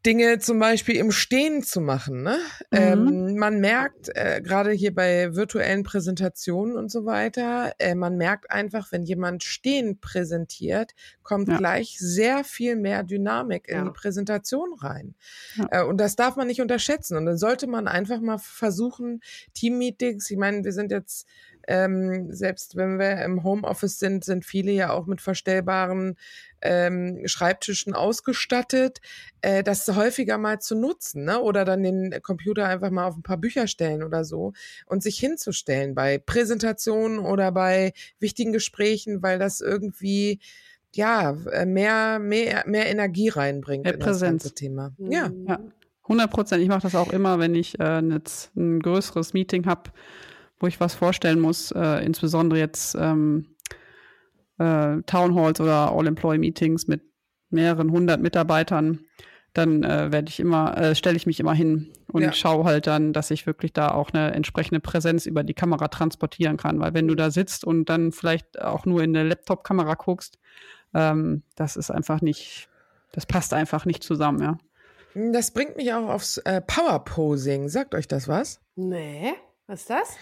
Dinge zum Beispiel im Stehen zu machen. Ne? Mhm. Ähm, man merkt, äh, gerade hier bei virtuellen Präsentationen und so weiter, äh, man merkt einfach, wenn jemand stehen präsentiert, kommt ja. gleich sehr viel mehr Dynamik in ja. die Präsentation rein. Ja. Äh, und das darf man nicht unterschätzen. Und dann sollte man einfach mal versuchen, Teammeetings, ich meine, wir sind jetzt ähm, selbst wenn wir im Homeoffice sind, sind viele ja auch mit verstellbaren ähm, Schreibtischen ausgestattet, äh, das häufiger mal zu nutzen, ne? Oder dann den Computer einfach mal auf ein paar Bücher stellen oder so und sich hinzustellen bei Präsentationen oder bei wichtigen Gesprächen, weil das irgendwie ja äh, mehr mehr mehr Energie reinbringt mehr in Präsenz. das ganze Thema. Ja. ja. 100 Prozent. Ich mache das auch immer, wenn ich äh, jetzt ein größeres Meeting habe wo ich was vorstellen muss, äh, insbesondere jetzt ähm, äh, Town Halls oder All-Employee-Meetings mit mehreren hundert Mitarbeitern, dann äh, werde ich immer, äh, stelle ich mich immer hin und ja. schaue halt dann, dass ich wirklich da auch eine entsprechende Präsenz über die Kamera transportieren kann. Weil wenn du da sitzt und dann vielleicht auch nur in eine Laptop-Kamera guckst, ähm, das ist einfach nicht, das passt einfach nicht zusammen, ja. Das bringt mich auch aufs äh, Power-Posing. Sagt euch das was? Nee, was ist das?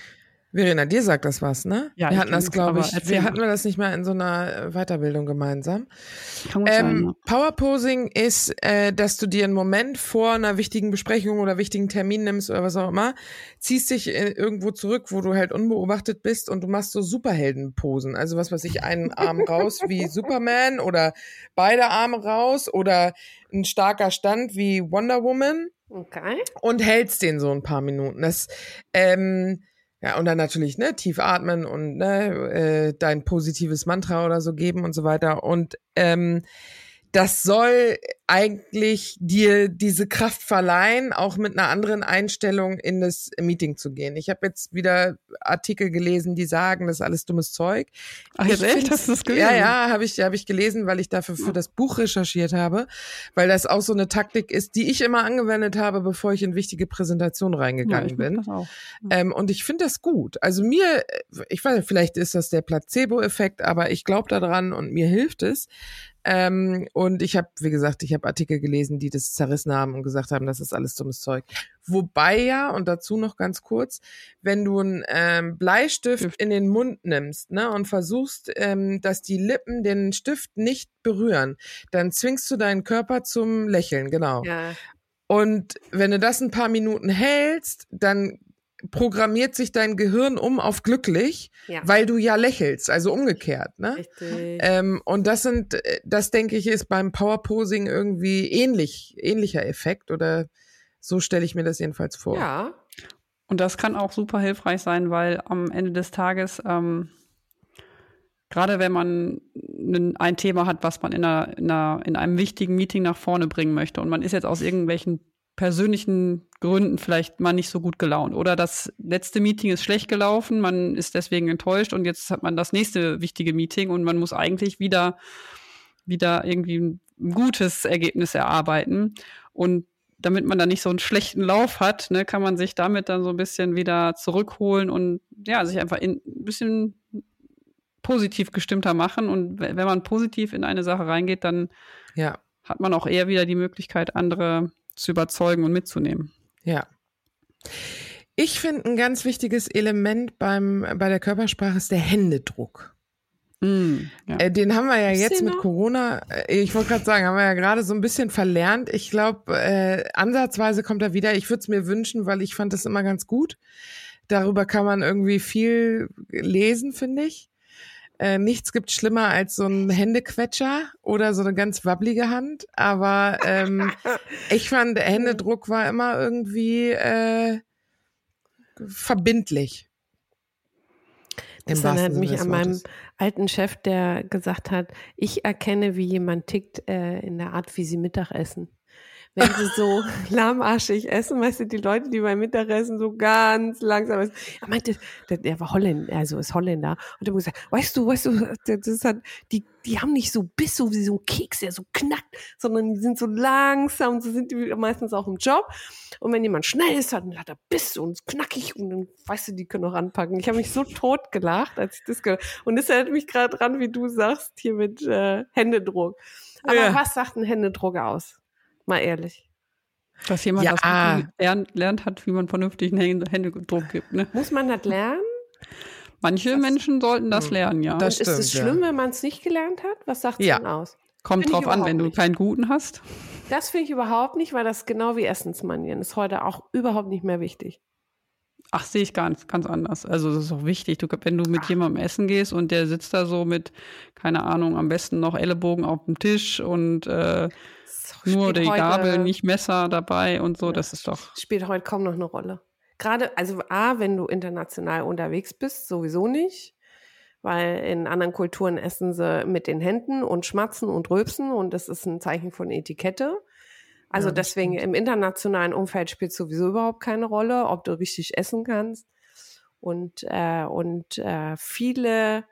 Verena, dir sagt das was, ne? Ja, wir hatten das, glaube ich. Wir hatten wir das nicht mal in so einer äh, Weiterbildung gemeinsam. Ähm, sein, ja. Powerposing ist, äh, dass du dir einen Moment vor einer wichtigen Besprechung oder wichtigen Termin nimmst oder was auch immer, ziehst dich äh, irgendwo zurück, wo du halt unbeobachtet bist und du machst so Superheldenposen. Also was weiß ich, einen Arm raus wie Superman oder beide Arme raus oder ein starker Stand wie Wonder Woman Okay. Und hältst den so ein paar Minuten. Das, ähm, ja, und dann natürlich, ne, tief atmen und ne, äh, dein positives Mantra oder so geben und so weiter. Und ähm, das soll eigentlich dir diese Kraft verleihen, auch mit einer anderen Einstellung in das Meeting zu gehen. Ich habe jetzt wieder Artikel gelesen, die sagen, das ist alles dummes Zeug. Ach, jetzt echt? Hast du das gelesen? Ja, ja, habe ich, hab ich gelesen, weil ich dafür für das Buch recherchiert habe, weil das auch so eine Taktik ist, die ich immer angewendet habe, bevor ich in wichtige Präsentationen reingegangen ja, bin. Ja. Ähm, und ich finde das gut. Also mir, ich weiß, vielleicht ist das der Placebo-Effekt, aber ich glaube daran und mir hilft es. Ähm, und ich habe, wie gesagt, ich habe Artikel gelesen, die das zerrissen haben und gesagt haben, das ist alles dummes Zeug. Wobei ja, und dazu noch ganz kurz, wenn du einen ähm, Bleistift Stift. in den Mund nimmst ne, und versuchst, ähm, dass die Lippen den Stift nicht berühren, dann zwingst du deinen Körper zum Lächeln, genau. Ja. Und wenn du das ein paar Minuten hältst, dann programmiert sich dein Gehirn um auf glücklich, Ja. weil du ja lächelst, also umgekehrt, ne? Richtig. Ähm, und das sind, äh, das denke ich, ist beim Powerposing irgendwie ähnlich, ähnlicher Effekt oder so stelle ich mir das jedenfalls vor. ja. Und das kann auch super hilfreich sein, weil am Ende des Tages, ähm, gerade wenn man ein, ein Thema hat, was man in, einer, in, einer, in einem wichtigen Meeting nach vorne bringen möchte und man ist jetzt aus irgendwelchen persönlichen Gründen vielleicht mal nicht so gut gelaunt. Oder das letzte Meeting ist schlecht gelaufen, man ist deswegen enttäuscht und jetzt hat man das nächste wichtige Meeting und man muss eigentlich wieder, wieder irgendwie ein gutes Ergebnis erarbeiten. Und damit man dann nicht so einen schlechten Lauf hat, ne, kann man sich damit dann so ein bisschen wieder zurückholen und ja, sich einfach in, ein bisschen positiv gestimmter machen. Und wenn man positiv in eine Sache reingeht, dann Ja, hat man auch eher wieder die Möglichkeit, andere zu überzeugen und mitzunehmen. Ja. Ich finde, ein ganz wichtiges Element beim, bei der Körpersprache ist der Händedruck. Mm, ja. Äh, den haben wir ja jetzt mit noch? Corona, äh, ich wollte gerade sagen, haben wir ja gerade so ein bisschen verlernt. Ich glaube, äh, ansatzweise kommt er wieder. Ich würde es mir wünschen, weil ich fand das immer ganz gut. Darüber kann man irgendwie viel lesen, finde ich. Äh, nichts gibt schlimmer als so ein Händequetscher oder so eine ganz wabbelige Hand. Aber ähm, ich fand, Händedruck war immer irgendwie äh, verbindlich. Das erinnert mich an meinen Wortes. alten Chef, der gesagt hat, ich erkenne, wie jemand tickt äh, in der Art, wie sie Mittag essen. Wenn sie so lahmarschig essen, weißt du, die Leute, die beim Mittagessen so ganz langsam essen. Er meinte, der, der war Holländer, also ist Holländer. Und er hat gesagt, weißt du, weißt du, das ist halt, die, die haben nicht so Biss, so wie so ein Keks, der so knackt, sondern die sind so langsam, so sind die meistens auch im Job. Und wenn jemand schnell ist, dann hat er Biss und knackig und dann, weißt du, die können auch anpacken. Ich habe mich so tot gelacht, als ich das gehört Und das erinnert mich gerade dran, wie du sagst, hier mit äh, Händedruck. Aber Ja. was sagt ein Händedruck aus? Mal ehrlich. Dass jemand Ja. das lernt, lernt hat, wie man vernünftigen Hände- Händedruck gibt. Ne? Muss man das lernen? Manche Das- Menschen sollten das Hm, lernen, ja. das- Und ist es stimmt, ja. schlimm, wenn man es nicht gelernt hat? Was sagt es Ja. denn aus? Kommt Finde ich drauf an, wenn du nicht. keinen guten hast. Das finde ich überhaupt nicht, weil das genau wie Essensmanieren ist heute auch überhaupt nicht mehr wichtig. Ach, sehe ich ganz, ganz anders. Also das ist auch wichtig. Du, wenn du mit jemandem essen gehst und der sitzt da so mit, keine Ahnung, am besten noch Ellenbogen auf dem Tisch und äh, nur die heute- Gabel, nicht Messer dabei und so, Ja. das ist doch. Spielt heute kaum noch eine Rolle. Gerade, also A, wenn du international unterwegs bist, sowieso nicht. Weil in anderen Kulturen essen sie mit den Händen und schmatzen und rülpsen und das ist ein Zeichen von Etikette. Also Ja, deswegen stimmt. im internationalen Umfeld spielt sowieso überhaupt keine Rolle, ob du richtig essen kannst. Und, äh, und äh, viele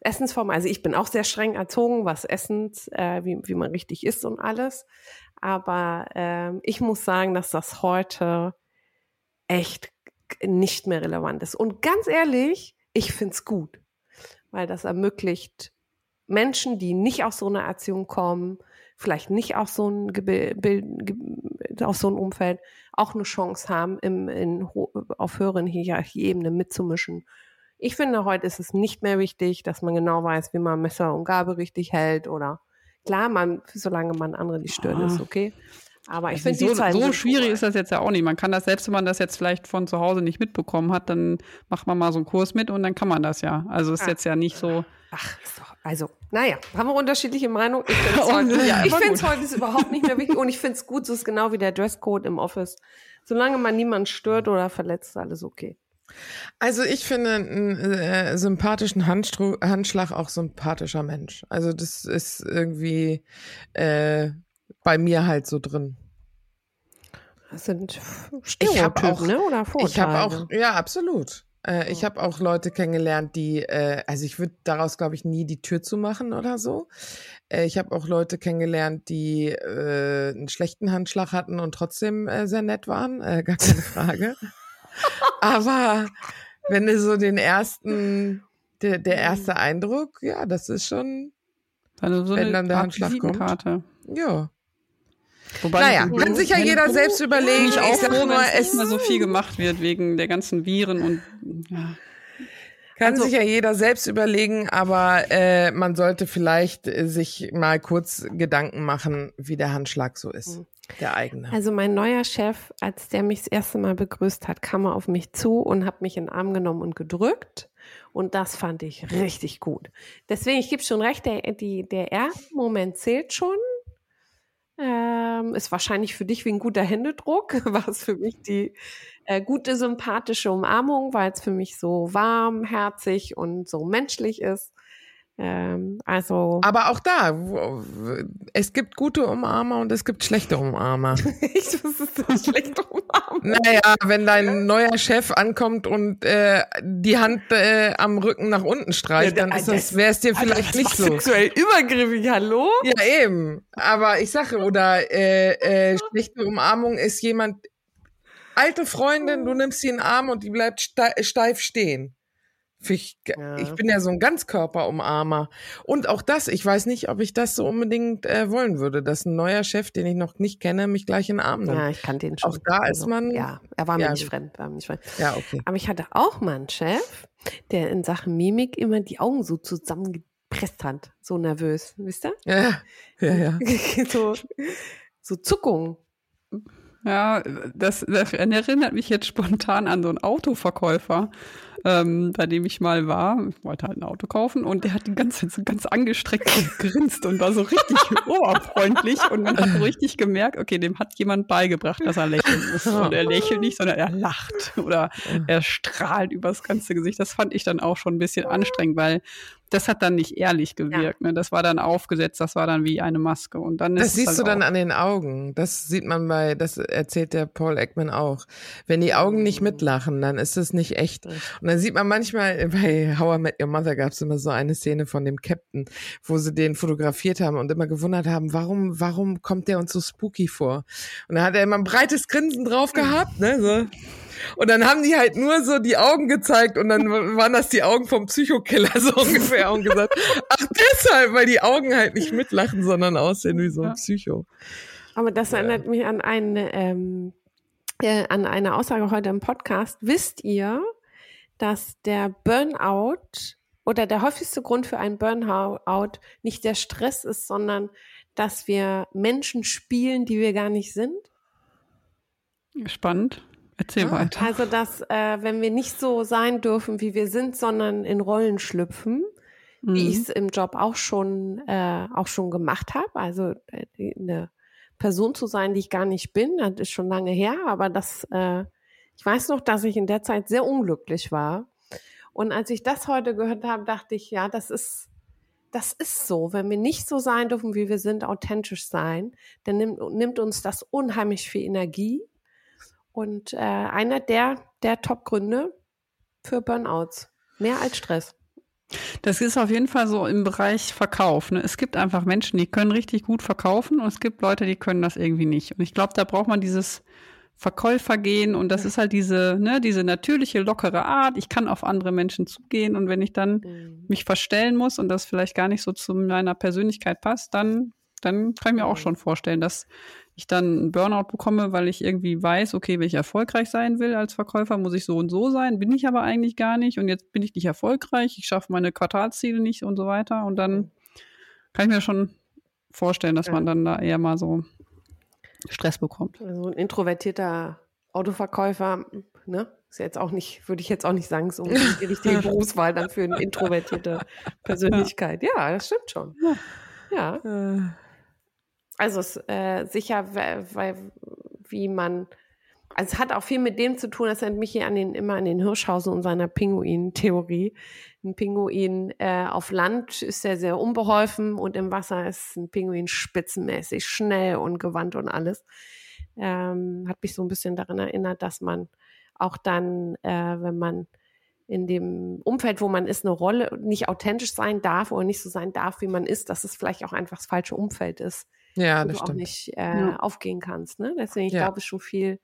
Essensformen, also ich bin auch sehr streng erzogen, was Essens, äh, wie, wie man richtig isst und alles. Aber ähm, ich muss sagen, dass das heute echt nicht mehr relevant ist. Und ganz ehrlich, ich find's gut, weil das ermöglicht Menschen, die nicht aus so einer Erziehung kommen, vielleicht nicht aus so einem, aus so einem Umfeld, auch eine Chance haben, im, in, auf höheren Hierarchieebenen mitzumischen. Ich finde, heute ist es nicht mehr wichtig, dass man genau weiß, wie man Messer und Gabel richtig hält oder klar, man, solange man andere nicht stört, Ah. ist okay. Aber ich finde die so, Zeiten so sind schwierig ist das jetzt ja auch nicht. Man kann das, selbst wenn man das jetzt vielleicht von zu Hause nicht mitbekommen hat, dann macht man mal so einen Kurs mit und dann kann man das ja. Also ist Ah. jetzt ja nicht so. Ach, ist doch, also, naja, haben wir unterschiedliche Meinungen. Ich finde es heute, ja, ich find's heute ist überhaupt nicht mehr wichtig und ich finde es gut, so ist genau wie der Dresscode im Office. Solange man niemanden stört oder verletzt, ist alles okay. Also ich finde einen äh, sympathischen Handstru Handschlag auch sympathischer Mensch. Also das ist irgendwie äh, bei mir halt so drin. Das sind Stereotypen, auch- ne? Oder Vorurteile. Ich habe auch, ja, absolut. Äh, Ich habe auch Leute kennengelernt, die, äh, also ich würde daraus, glaube ich, nie die Tür zumachen oder so. Äh, ich habe auch Leute kennengelernt, die äh, einen schlechten Handschlag hatten und trotzdem äh, sehr nett waren, äh, gar keine Frage. Aber wenn du so den ersten, der, der erste Eindruck, ja, das ist schon, Also so Wenn eine dann der Handschlag kommt. Ja. Wobei Naja, kann sich ja jeder selbst überlegen. ich auch Ich sag froh, nur, wenn es mehr so viel gemacht wird wegen der ganzen Viren und ja. Kann Also- sich ja jeder selbst überlegen, aber äh, man sollte vielleicht äh, sich mal kurz Gedanken machen, wie der Handschlag so ist. Der eigene. Also mein neuer Chef, als der mich das erste Mal begrüßt hat, kam er auf mich zu und hat mich in den Arm genommen und gedrückt. Und das fand ich richtig gut. Deswegen, ich gebe schon recht, der, die, der erste Moment zählt schon. Ähm, ist wahrscheinlich für dich wie ein guter Händedruck. War es für mich die äh, gute, sympathische Umarmung, weil es für mich so warm, herzig und so menschlich ist. Ähm, also, aber auch da, es gibt gute Umarmer und es gibt schlechte Umarmer. ich, das ist so schlecht umarmt. naja, wenn dein neuer Chef ankommt und äh, die Hand äh, am Rücken nach unten streicht, Ja, dann ist das- das, wäre es dir vielleicht das nicht so. Sexuell übergriffig, hallo? Ja, eben. Aber ich sage, oder äh, äh, schlechte Umarmung ist jemand, alte Freundin, du nimmst sie in den Arm und die bleibt stei- steif stehen. Ich, Ja. ich bin ja so ein Ganzkörperumarmer. Und auch das, ich weiß nicht, ob ich das so unbedingt äh, wollen würde, dass ein neuer Chef, den ich noch nicht kenne, mich gleich in den Arm nimmt. Ja, ich kannte ihn schon. Auch da ist man- Ja, er war mir Ja, nicht fremd. War mir nicht fremd. Ja, okay. Aber ich hatte auch mal einen Chef, der in Sachen Mimik immer die Augen so zusammengepresst hat. So nervös, wisst ihr? Ja, ja, ja. so, so Zuckungen. Ja, das, das erinnert mich jetzt spontan an so einen Autoverkäufer, ähm, bei dem ich mal war. Ich wollte halt ein Auto kaufen und der hat die ganze Zeit so ganz angestreckt gegrinst und war so richtig oberfreundlich und man hat so richtig gemerkt, okay, dem hat jemand beigebracht, dass er lächeln muss. Und er lächelt nicht, sondern er lacht oder er strahlt übers ganze Gesicht. Das fand ich dann auch schon ein bisschen anstrengend, weil das hat dann nicht ehrlich gewirkt. Ne? Das war dann aufgesetzt, das war dann wie eine Maske. Und dann Das siehst halt du dann an den Augen. Das sieht man bei, das erzählt der Paul Ekman auch. Wenn die Augen nicht mitlachen, dann ist es nicht echt. Und dann sieht man manchmal, bei How I Met Your Mother gab es immer so eine Szene von dem Captain, wo sie den fotografiert haben und immer gewundert haben, warum, warum kommt der uns so spooky vor? Und da hat er immer ein breites Grinsen drauf gehabt, ne, so. Und dann haben die halt nur so die Augen gezeigt und dann waren das die Augen vom Psychokiller so ungefähr und gesagt, ach deshalb, weil die Augen halt nicht mitlachen, sondern aussehen wie so ein. Psycho. Aber das erinnert mich an eine, ähm, äh, an eine Aussage heute im Podcast. Wisst ihr, dass der Burnout oder der häufigste Grund für einen Burnout nicht der Stress ist, sondern dass wir Menschen spielen, die wir gar nicht sind? Spannend. Erzähl Ah. weiter. Also, dass äh, wenn wir nicht so sein dürfen, wie wir sind, sondern in Rollen schlüpfen, wie ich Mhm. es im Job auch schon äh, auch schon gemacht habe. Also äh, eine Person zu sein, die ich gar nicht bin, das ist schon lange her, aber das äh, ich weiß noch, dass ich in der Zeit sehr unglücklich war. Und als ich das heute gehört habe, dachte ich, ja, das ist das ist so. Wenn wir nicht so sein dürfen, wie wir sind, authentisch sein, dann nimmt, nimmt uns das unheimlich viel Energie. Und äh, einer der, der Top-Gründe für Burnouts. Mehr als Stress. Das ist auf jeden Fall so im Bereich Verkauf. Ne? Es gibt einfach Menschen, die können richtig gut verkaufen und es gibt Leute, die können das irgendwie nicht. Und ich glaube, da braucht man dieses Verkäufergehen und das ist halt diese, ne, diese natürliche, lockere Art. Ich kann auf andere Menschen zugehen und wenn ich dann mich verstellen muss und das vielleicht gar nicht so zu meiner Persönlichkeit passt, dann, dann kann ich mir auch schon vorstellen, dass ich dann einen Burnout bekomme, weil ich irgendwie weiß, okay, wenn ich erfolgreich sein will als Verkäufer, muss ich so und so sein, bin ich aber eigentlich gar nicht und jetzt bin ich nicht erfolgreich, ich schaffe meine Quartalsziele nicht und so weiter und dann kann ich mir schon vorstellen, dass Ja. man dann da eher mal so Stress bekommt. Also ein introvertierter Autoverkäufer, ne? Ist jetzt auch nicht, würde ich jetzt auch nicht sagen, ist unbedingt die richtige Berufswahl dann für eine introvertierte Persönlichkeit. Ja, ja das stimmt schon. Ja. ja. Also es, äh, sicher, weil, wie man, also es hat auch viel mit dem zu tun, das nennt mich hier an den, immer an den Hirschhausen und seiner Pinguin-Theorie. Ein Pinguin äh, auf Land ist sehr, sehr unbeholfen und im Wasser ist ein Pinguin spitzenmäßig schnell und gewandt und alles. Ähm, hat mich so ein bisschen daran erinnert, dass man auch dann, äh, wenn man in dem Umfeld, wo man ist, eine Rolle nicht authentisch sein darf oder nicht so sein darf, wie man ist, dass es vielleicht auch einfach das falsche Umfeld ist. Ja, das du stimmt. auch nicht äh, ja. aufgehen kannst. Ne? Deswegen, ich ja. glaube, es ist schon viel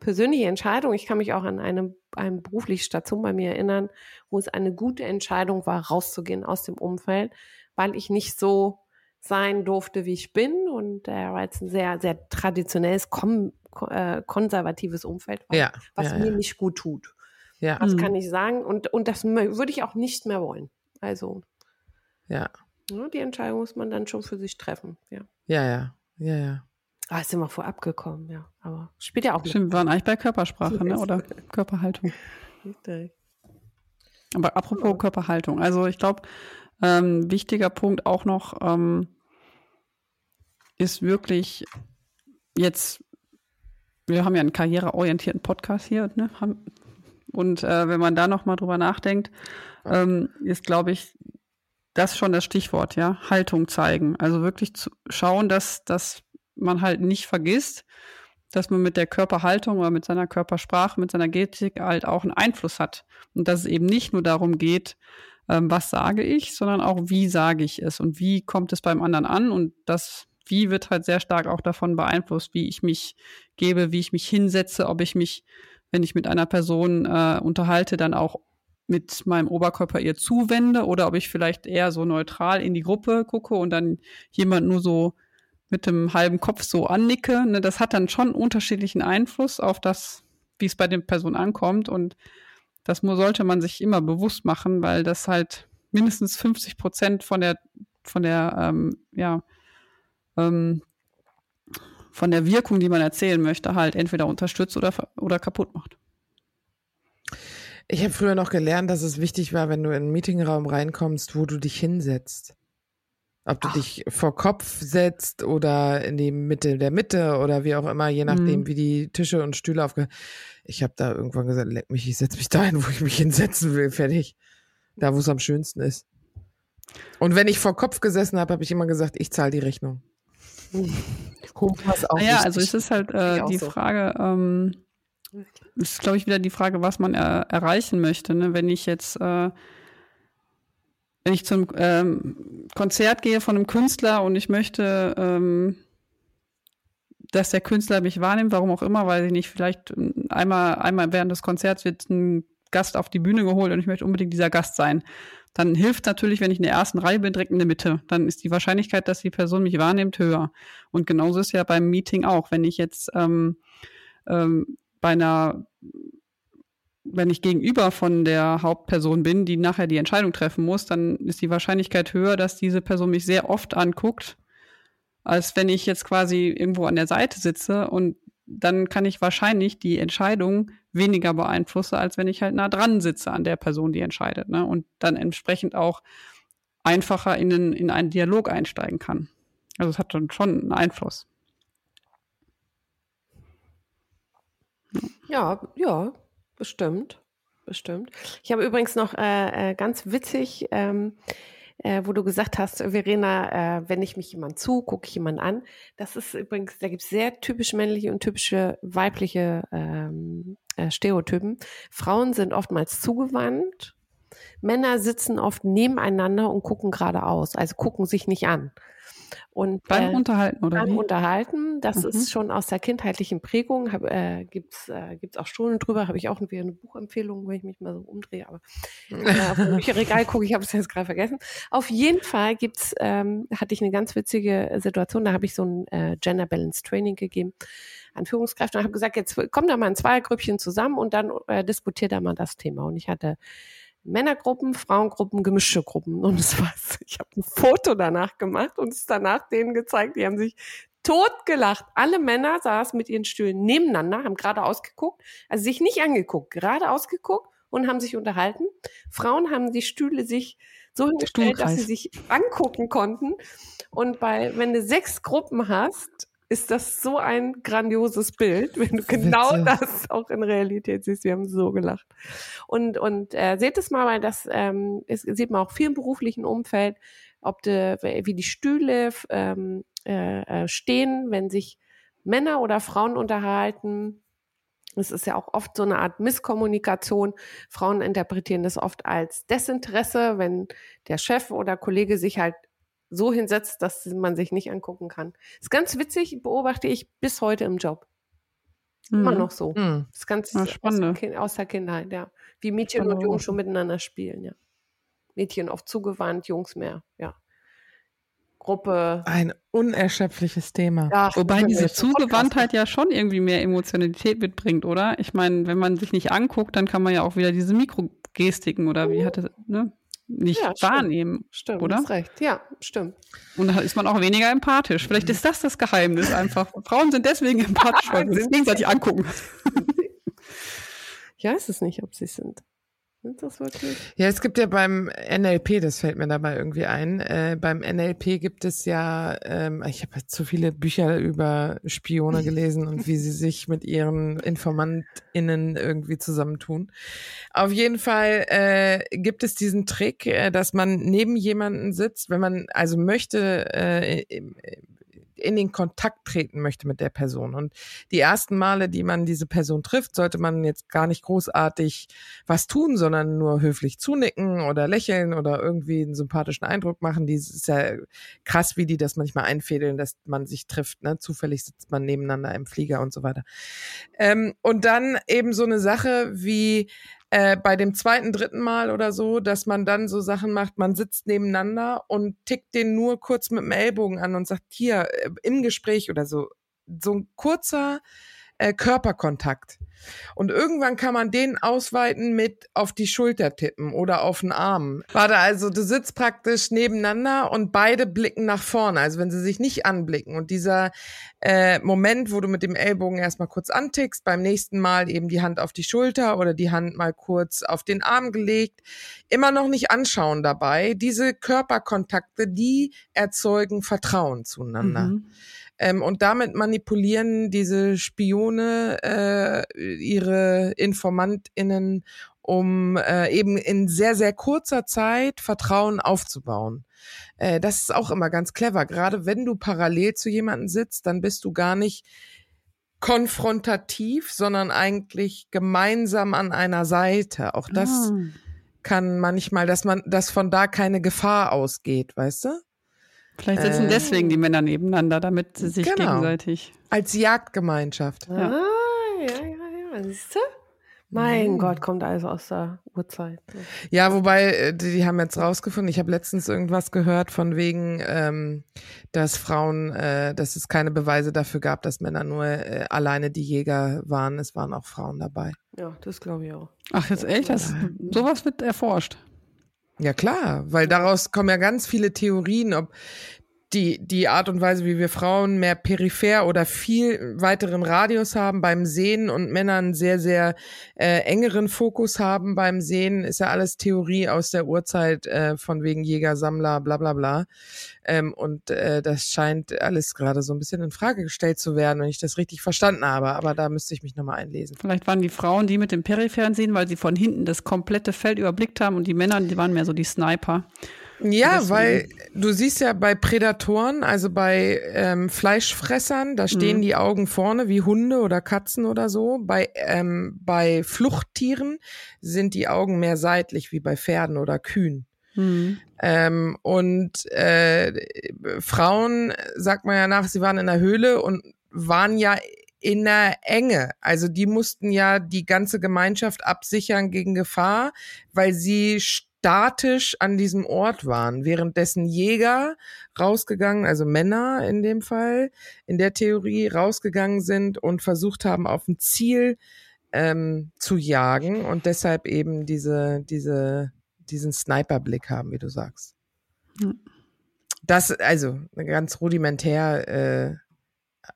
persönliche Entscheidung. Ich kann mich auch an eine, eine berufliche Station bei mir erinnern, wo es eine gute Entscheidung war, rauszugehen aus dem Umfeld, weil ich nicht so sein durfte, wie ich bin. Und er äh, war jetzt ein sehr, sehr traditionelles, kom äh, konservatives Umfeld, was, ja, was ja, mir ja. nicht gut tut. Ja. Das mhm. kann ich sagen. Und, und das würde ich auch nicht mehr wollen. Also. Ja. Ne, die Entscheidung muss man dann schon für sich treffen. Ja, ja, ja. ja, ja. Ah, sind wir vorab gekommen, ja. Aber spielt ja auch Stimmt, wir waren eigentlich bei Körpersprache, ne? Oder Körperhaltung. Aber apropos ja. Körperhaltung, also ich glaube, ähm, wichtiger Punkt auch noch ähm, ist wirklich jetzt, wir haben ja einen karriereorientierten Podcast hier, ne? Und äh, wenn man da noch mal drüber nachdenkt, ähm, ist, glaube ich, das schon das Stichwort, ja, Haltung zeigen. Also wirklich zu schauen, dass, dass man halt nicht vergisst, dass man mit der Körperhaltung oder mit seiner Körpersprache, mit seiner Getik halt auch einen Einfluss hat. Und dass es eben nicht nur darum geht, ähm, was sage ich, sondern auch, wie sage ich es und wie kommt es beim anderen an. Und das Wie wird halt sehr stark auch davon beeinflusst, wie ich mich gebe, wie ich mich hinsetze, ob ich mich wenn ich mit einer Person äh, unterhalte, dann auch mit meinem Oberkörper ihr zuwende oder ob ich vielleicht eher so neutral in die Gruppe gucke und dann jemand nur so mit dem halben Kopf so annicke. Ne, das hat dann schon unterschiedlichen Einfluss auf das, wie es bei den Personen ankommt. Und das sollte man sich immer bewusst machen, weil das halt mindestens 50 Prozent von der, von der, ähm, ja, ähm, von der Wirkung, die man erzählen möchte, halt entweder unterstützt oder, oder kaputt macht. Ich habe früher noch gelernt, dass es wichtig war, wenn du in einen Meetingraum reinkommst, wo du dich hinsetzt. Ob du Ach. dich vor Kopf setzt oder in die Mitte der Mitte oder wie auch immer, je nachdem, mhm. wie die Tische und Stühle aufge. Ich habe da irgendwann gesagt, leck mich, ich setze mich da hin, wo ich mich hinsetzen will, fertig. Da, wo es am schönsten ist. Und wenn ich vor Kopf gesessen habe, habe ich immer gesagt, ich zahle die Rechnung. Kompass auch. Ja, also es ist halt äh, die so. Frage, ähm, ist, glaube ich, wieder die Frage, was man er erreichen möchte. Ne? Wenn ich jetzt, äh, wenn ich zum ähm, Konzert gehe von einem Künstler und ich möchte, ähm, dass der Künstler mich wahrnimmt, warum auch immer, weil ich nicht, vielleicht einmal, einmal während des Konzerts wird ein Gast auf die Bühne geholt und ich möchte unbedingt dieser Gast sein dann hilft natürlich, wenn ich in der ersten Reihe bin, direkt in der Mitte. Dann ist die Wahrscheinlichkeit, dass die Person mich wahrnimmt, höher. Und genauso ist ja beim Meeting auch. Wenn ich jetzt ähm, ähm, bei einer, wenn ich gegenüber von der Hauptperson bin, die nachher die Entscheidung treffen muss, dann ist die Wahrscheinlichkeit höher, dass diese Person mich sehr oft anguckt, als wenn ich jetzt quasi irgendwo an der Seite sitze und dann kann ich wahrscheinlich die Entscheidung weniger beeinflussen, als wenn ich halt nah dran sitze an der Person, die entscheidet. Ne? Und dann entsprechend auch einfacher in, den, in einen Dialog einsteigen kann. Also es hat dann schon einen Einfluss. Ja, ja, bestimmt. Bestimmt. Ich habe übrigens noch äh, äh ganz witzig ähm, äh, wo du gesagt hast, Verena, äh, wenn ich mich jemand zu, gucke ich jemand an. Das ist übrigens, da gibt es sehr typisch männliche und typische weibliche ähm, äh, Stereotypen. Frauen sind oftmals zugewandt. Männer sitzen oft nebeneinander und gucken geradeaus, also gucken sich nicht an. Und, beim äh, Unterhalten, oder? Beim wie? Unterhalten, das mhm. ist schon aus der kindheitlichen Prägung, hab, äh, gibt's äh, gibt's auch Stunden drüber, habe ich auch wieder eine Buchempfehlung, wenn ich mich mal so umdrehe, aber äh, auf dem Bücherregal gucke ich, habe es jetzt gerade vergessen. Auf jeden Fall gibt's, ähm, hatte ich eine ganz witzige Situation, da habe ich so ein äh, Gender Balance Training gegeben an Führungskräfte und habe gesagt, jetzt kommt da mal in zwei Grüppchen zusammen und dann äh, diskutiert da mal das Thema. Und ich hatte Männergruppen, Frauengruppen, gemischte Gruppen. Und es war, ich habe ein Foto danach gemacht und es danach denen gezeigt. Die haben sich totgelacht. Alle Männer saßen mit ihren Stühlen nebeneinander, haben gerade ausgeguckt, also sich nicht angeguckt, gerade ausgeguckt und haben sich unterhalten. Frauen haben die Stühle sich so hingestellt, dass sie sich angucken konnten. Und bei, wenn du sechs Gruppen hast, ist das so ein grandioses Bild, wenn du genau Witze. das auch in Realität siehst. Wir haben so gelacht. Und, und äh, seht es mal, weil das ähm, ist, sieht man auch viel im beruflichen Umfeld, ob de, wie die Stühle ähm, äh, äh, stehen, wenn sich Männer oder Frauen unterhalten. Es ist ja auch oft so eine Art Misskommunikation. Frauen interpretieren das oft als Desinteresse, wenn der Chef oder Kollege sich halt so hinsetzt, dass man sich nicht angucken kann. Ist ganz witzig, beobachte ich bis heute im Job. Mhm. Immer noch so. Mhm. Das ist ganz ja, aus, aus, der Kindheit, ja. Wie Mädchen und Jungs schon miteinander spielen, ja. Mädchen oft zugewandt, Jungs mehr, ja. Gruppe. Ein unerschöpfliches Thema. Ja, Wobei diese Zugewandtheit ja schon irgendwie mehr Emotionalität mitbringt, oder? Ich meine, wenn man sich nicht anguckt, dann kann man ja auch wieder diese Mikrogestiken oder wie hat es, ne? Nicht ja, wahrnehmen, stimmt, oder? Hast recht. Ja, stimmt. Und dann ist man auch weniger empathisch. Vielleicht ist das das Geheimnis einfach. Frauen sind deswegen empathisch, weil sie sich gegenseitig angucken. ich weiß es nicht, ob sie es sind. Sind das wirklich? Ja, es gibt ja beim NLP, das fällt mir dabei irgendwie ein, äh, beim NLP gibt es ja, ähm, ich habe zu viele Bücher über Spione gelesen und wie sie sich mit ihren InformantInnen irgendwie zusammentun. Auf jeden Fall äh, gibt es diesen Trick, äh, dass man neben jemanden sitzt, wenn man also möchte, äh, in den Kontakt treten möchte mit der Person. Und die ersten Male, die man diese Person trifft, sollte man jetzt gar nicht großartig was tun, sondern nur höflich zunicken oder lächeln oder irgendwie einen sympathischen Eindruck machen. Die ist ja krass, wie die das manchmal einfädeln, dass man sich trifft. Ne? Zufällig sitzt man nebeneinander im Flieger und so weiter. Ähm, und dann eben so eine Sache wie äh, bei dem zweiten, dritten Mal oder so, dass man dann so Sachen macht, man sitzt nebeneinander und tickt den nur kurz mit dem Ellbogen an und sagt, hier, äh, im Gespräch oder so. So ein kurzer äh, Körperkontakt. Und irgendwann kann man den ausweiten mit auf die Schulter tippen oder auf den Arm. Warte, also du sitzt praktisch nebeneinander und beide blicken nach vorne. Also wenn sie sich nicht anblicken und dieser äh, Moment, wo du mit dem Ellbogen erstmal kurz antickst, beim nächsten Mal eben die Hand auf die Schulter oder die Hand mal kurz auf den Arm gelegt, immer noch nicht anschauen dabei. Diese Körperkontakte, die erzeugen Vertrauen zueinander. Mhm. Ähm, und damit manipulieren diese Spione äh, ihre InformantInnen, um äh, eben in sehr, sehr kurzer Zeit Vertrauen aufzubauen. Äh, das ist auch immer ganz clever. Gerade wenn du parallel zu jemandem sitzt, dann bist du gar nicht konfrontativ, sondern eigentlich gemeinsam an einer Seite. Auch das ah. kann manchmal, dass man, dass von da keine Gefahr ausgeht, weißt du? Vielleicht sitzen äh, deswegen die Männer nebeneinander, damit sie sich genau. gegenseitig. Als Jagdgemeinschaft. Ja. Ah, ja, ja, ja. Siehst du? Mein mhm. Gott, kommt also aus der Urzeit. Ja, wobei, äh, die, die haben jetzt rausgefunden, ich habe letztens irgendwas gehört von wegen, ähm, dass Frauen, äh, dass es keine Beweise dafür gab, dass Männer nur äh, alleine die Jäger waren. Es waren auch Frauen dabei. Ja, das glaube ich auch. Ach, jetzt echt? Das, sowas wird erforscht. Ja klar, weil daraus kommen ja ganz viele Theorien, ob die, die Art und Weise, wie wir Frauen mehr peripher oder viel weiteren Radius haben beim Sehen und Männern sehr, sehr äh, engeren Fokus haben beim Sehen, ist ja alles Theorie aus der Urzeit äh, von wegen Jäger, Sammler, bla bla bla. Ähm, und äh, das scheint alles gerade so ein bisschen in Frage gestellt zu werden, wenn ich das richtig verstanden habe. Aber da müsste ich mich nochmal einlesen. Vielleicht waren die Frauen die mit dem peripheren Sehen, weil sie von hinten das komplette Feld überblickt haben und die Männer, die waren mehr so die Sniper. Ja, weil du siehst ja bei Prädatoren, also bei ähm, Fleischfressern, da stehen mhm. die Augen vorne wie Hunde oder Katzen oder so. Bei, ähm, bei Fluchttieren sind die Augen mehr seitlich wie bei Pferden oder Kühen. Mhm. Ähm, und äh, Frauen, sagt man ja nach, sie waren in der Höhle und waren ja in der Enge. Also die mussten ja die ganze Gemeinschaft absichern gegen Gefahr, weil sie statisch an diesem Ort waren, währenddessen Jäger rausgegangen, also Männer in dem Fall, in der Theorie rausgegangen sind und versucht haben, auf ein Ziel ähm, zu jagen und deshalb eben diese, diese, diesen Sniperblick haben, wie du sagst. Das, also ganz rudimentär, äh,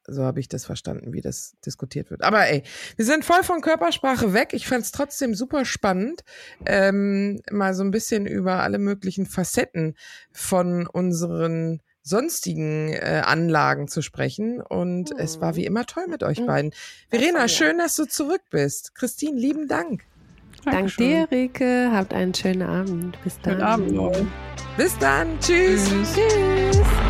So habe ich das verstanden, wie das diskutiert wird. Aber ey, wir sind voll von Körpersprache weg. Ich fand es trotzdem super spannend, ähm, mal so ein bisschen über alle möglichen Facetten von unseren sonstigen äh, Anlagen zu sprechen. Und hm. es war wie immer toll mit euch hm. beiden. Verena, schön, dass du zurück bist. Christine, lieben Dank. Dank dir, Rike. Habt einen schönen Abend. Bis dann. Schönen Abend. Bis dann. Tschüss. Tschüss. Tschüss.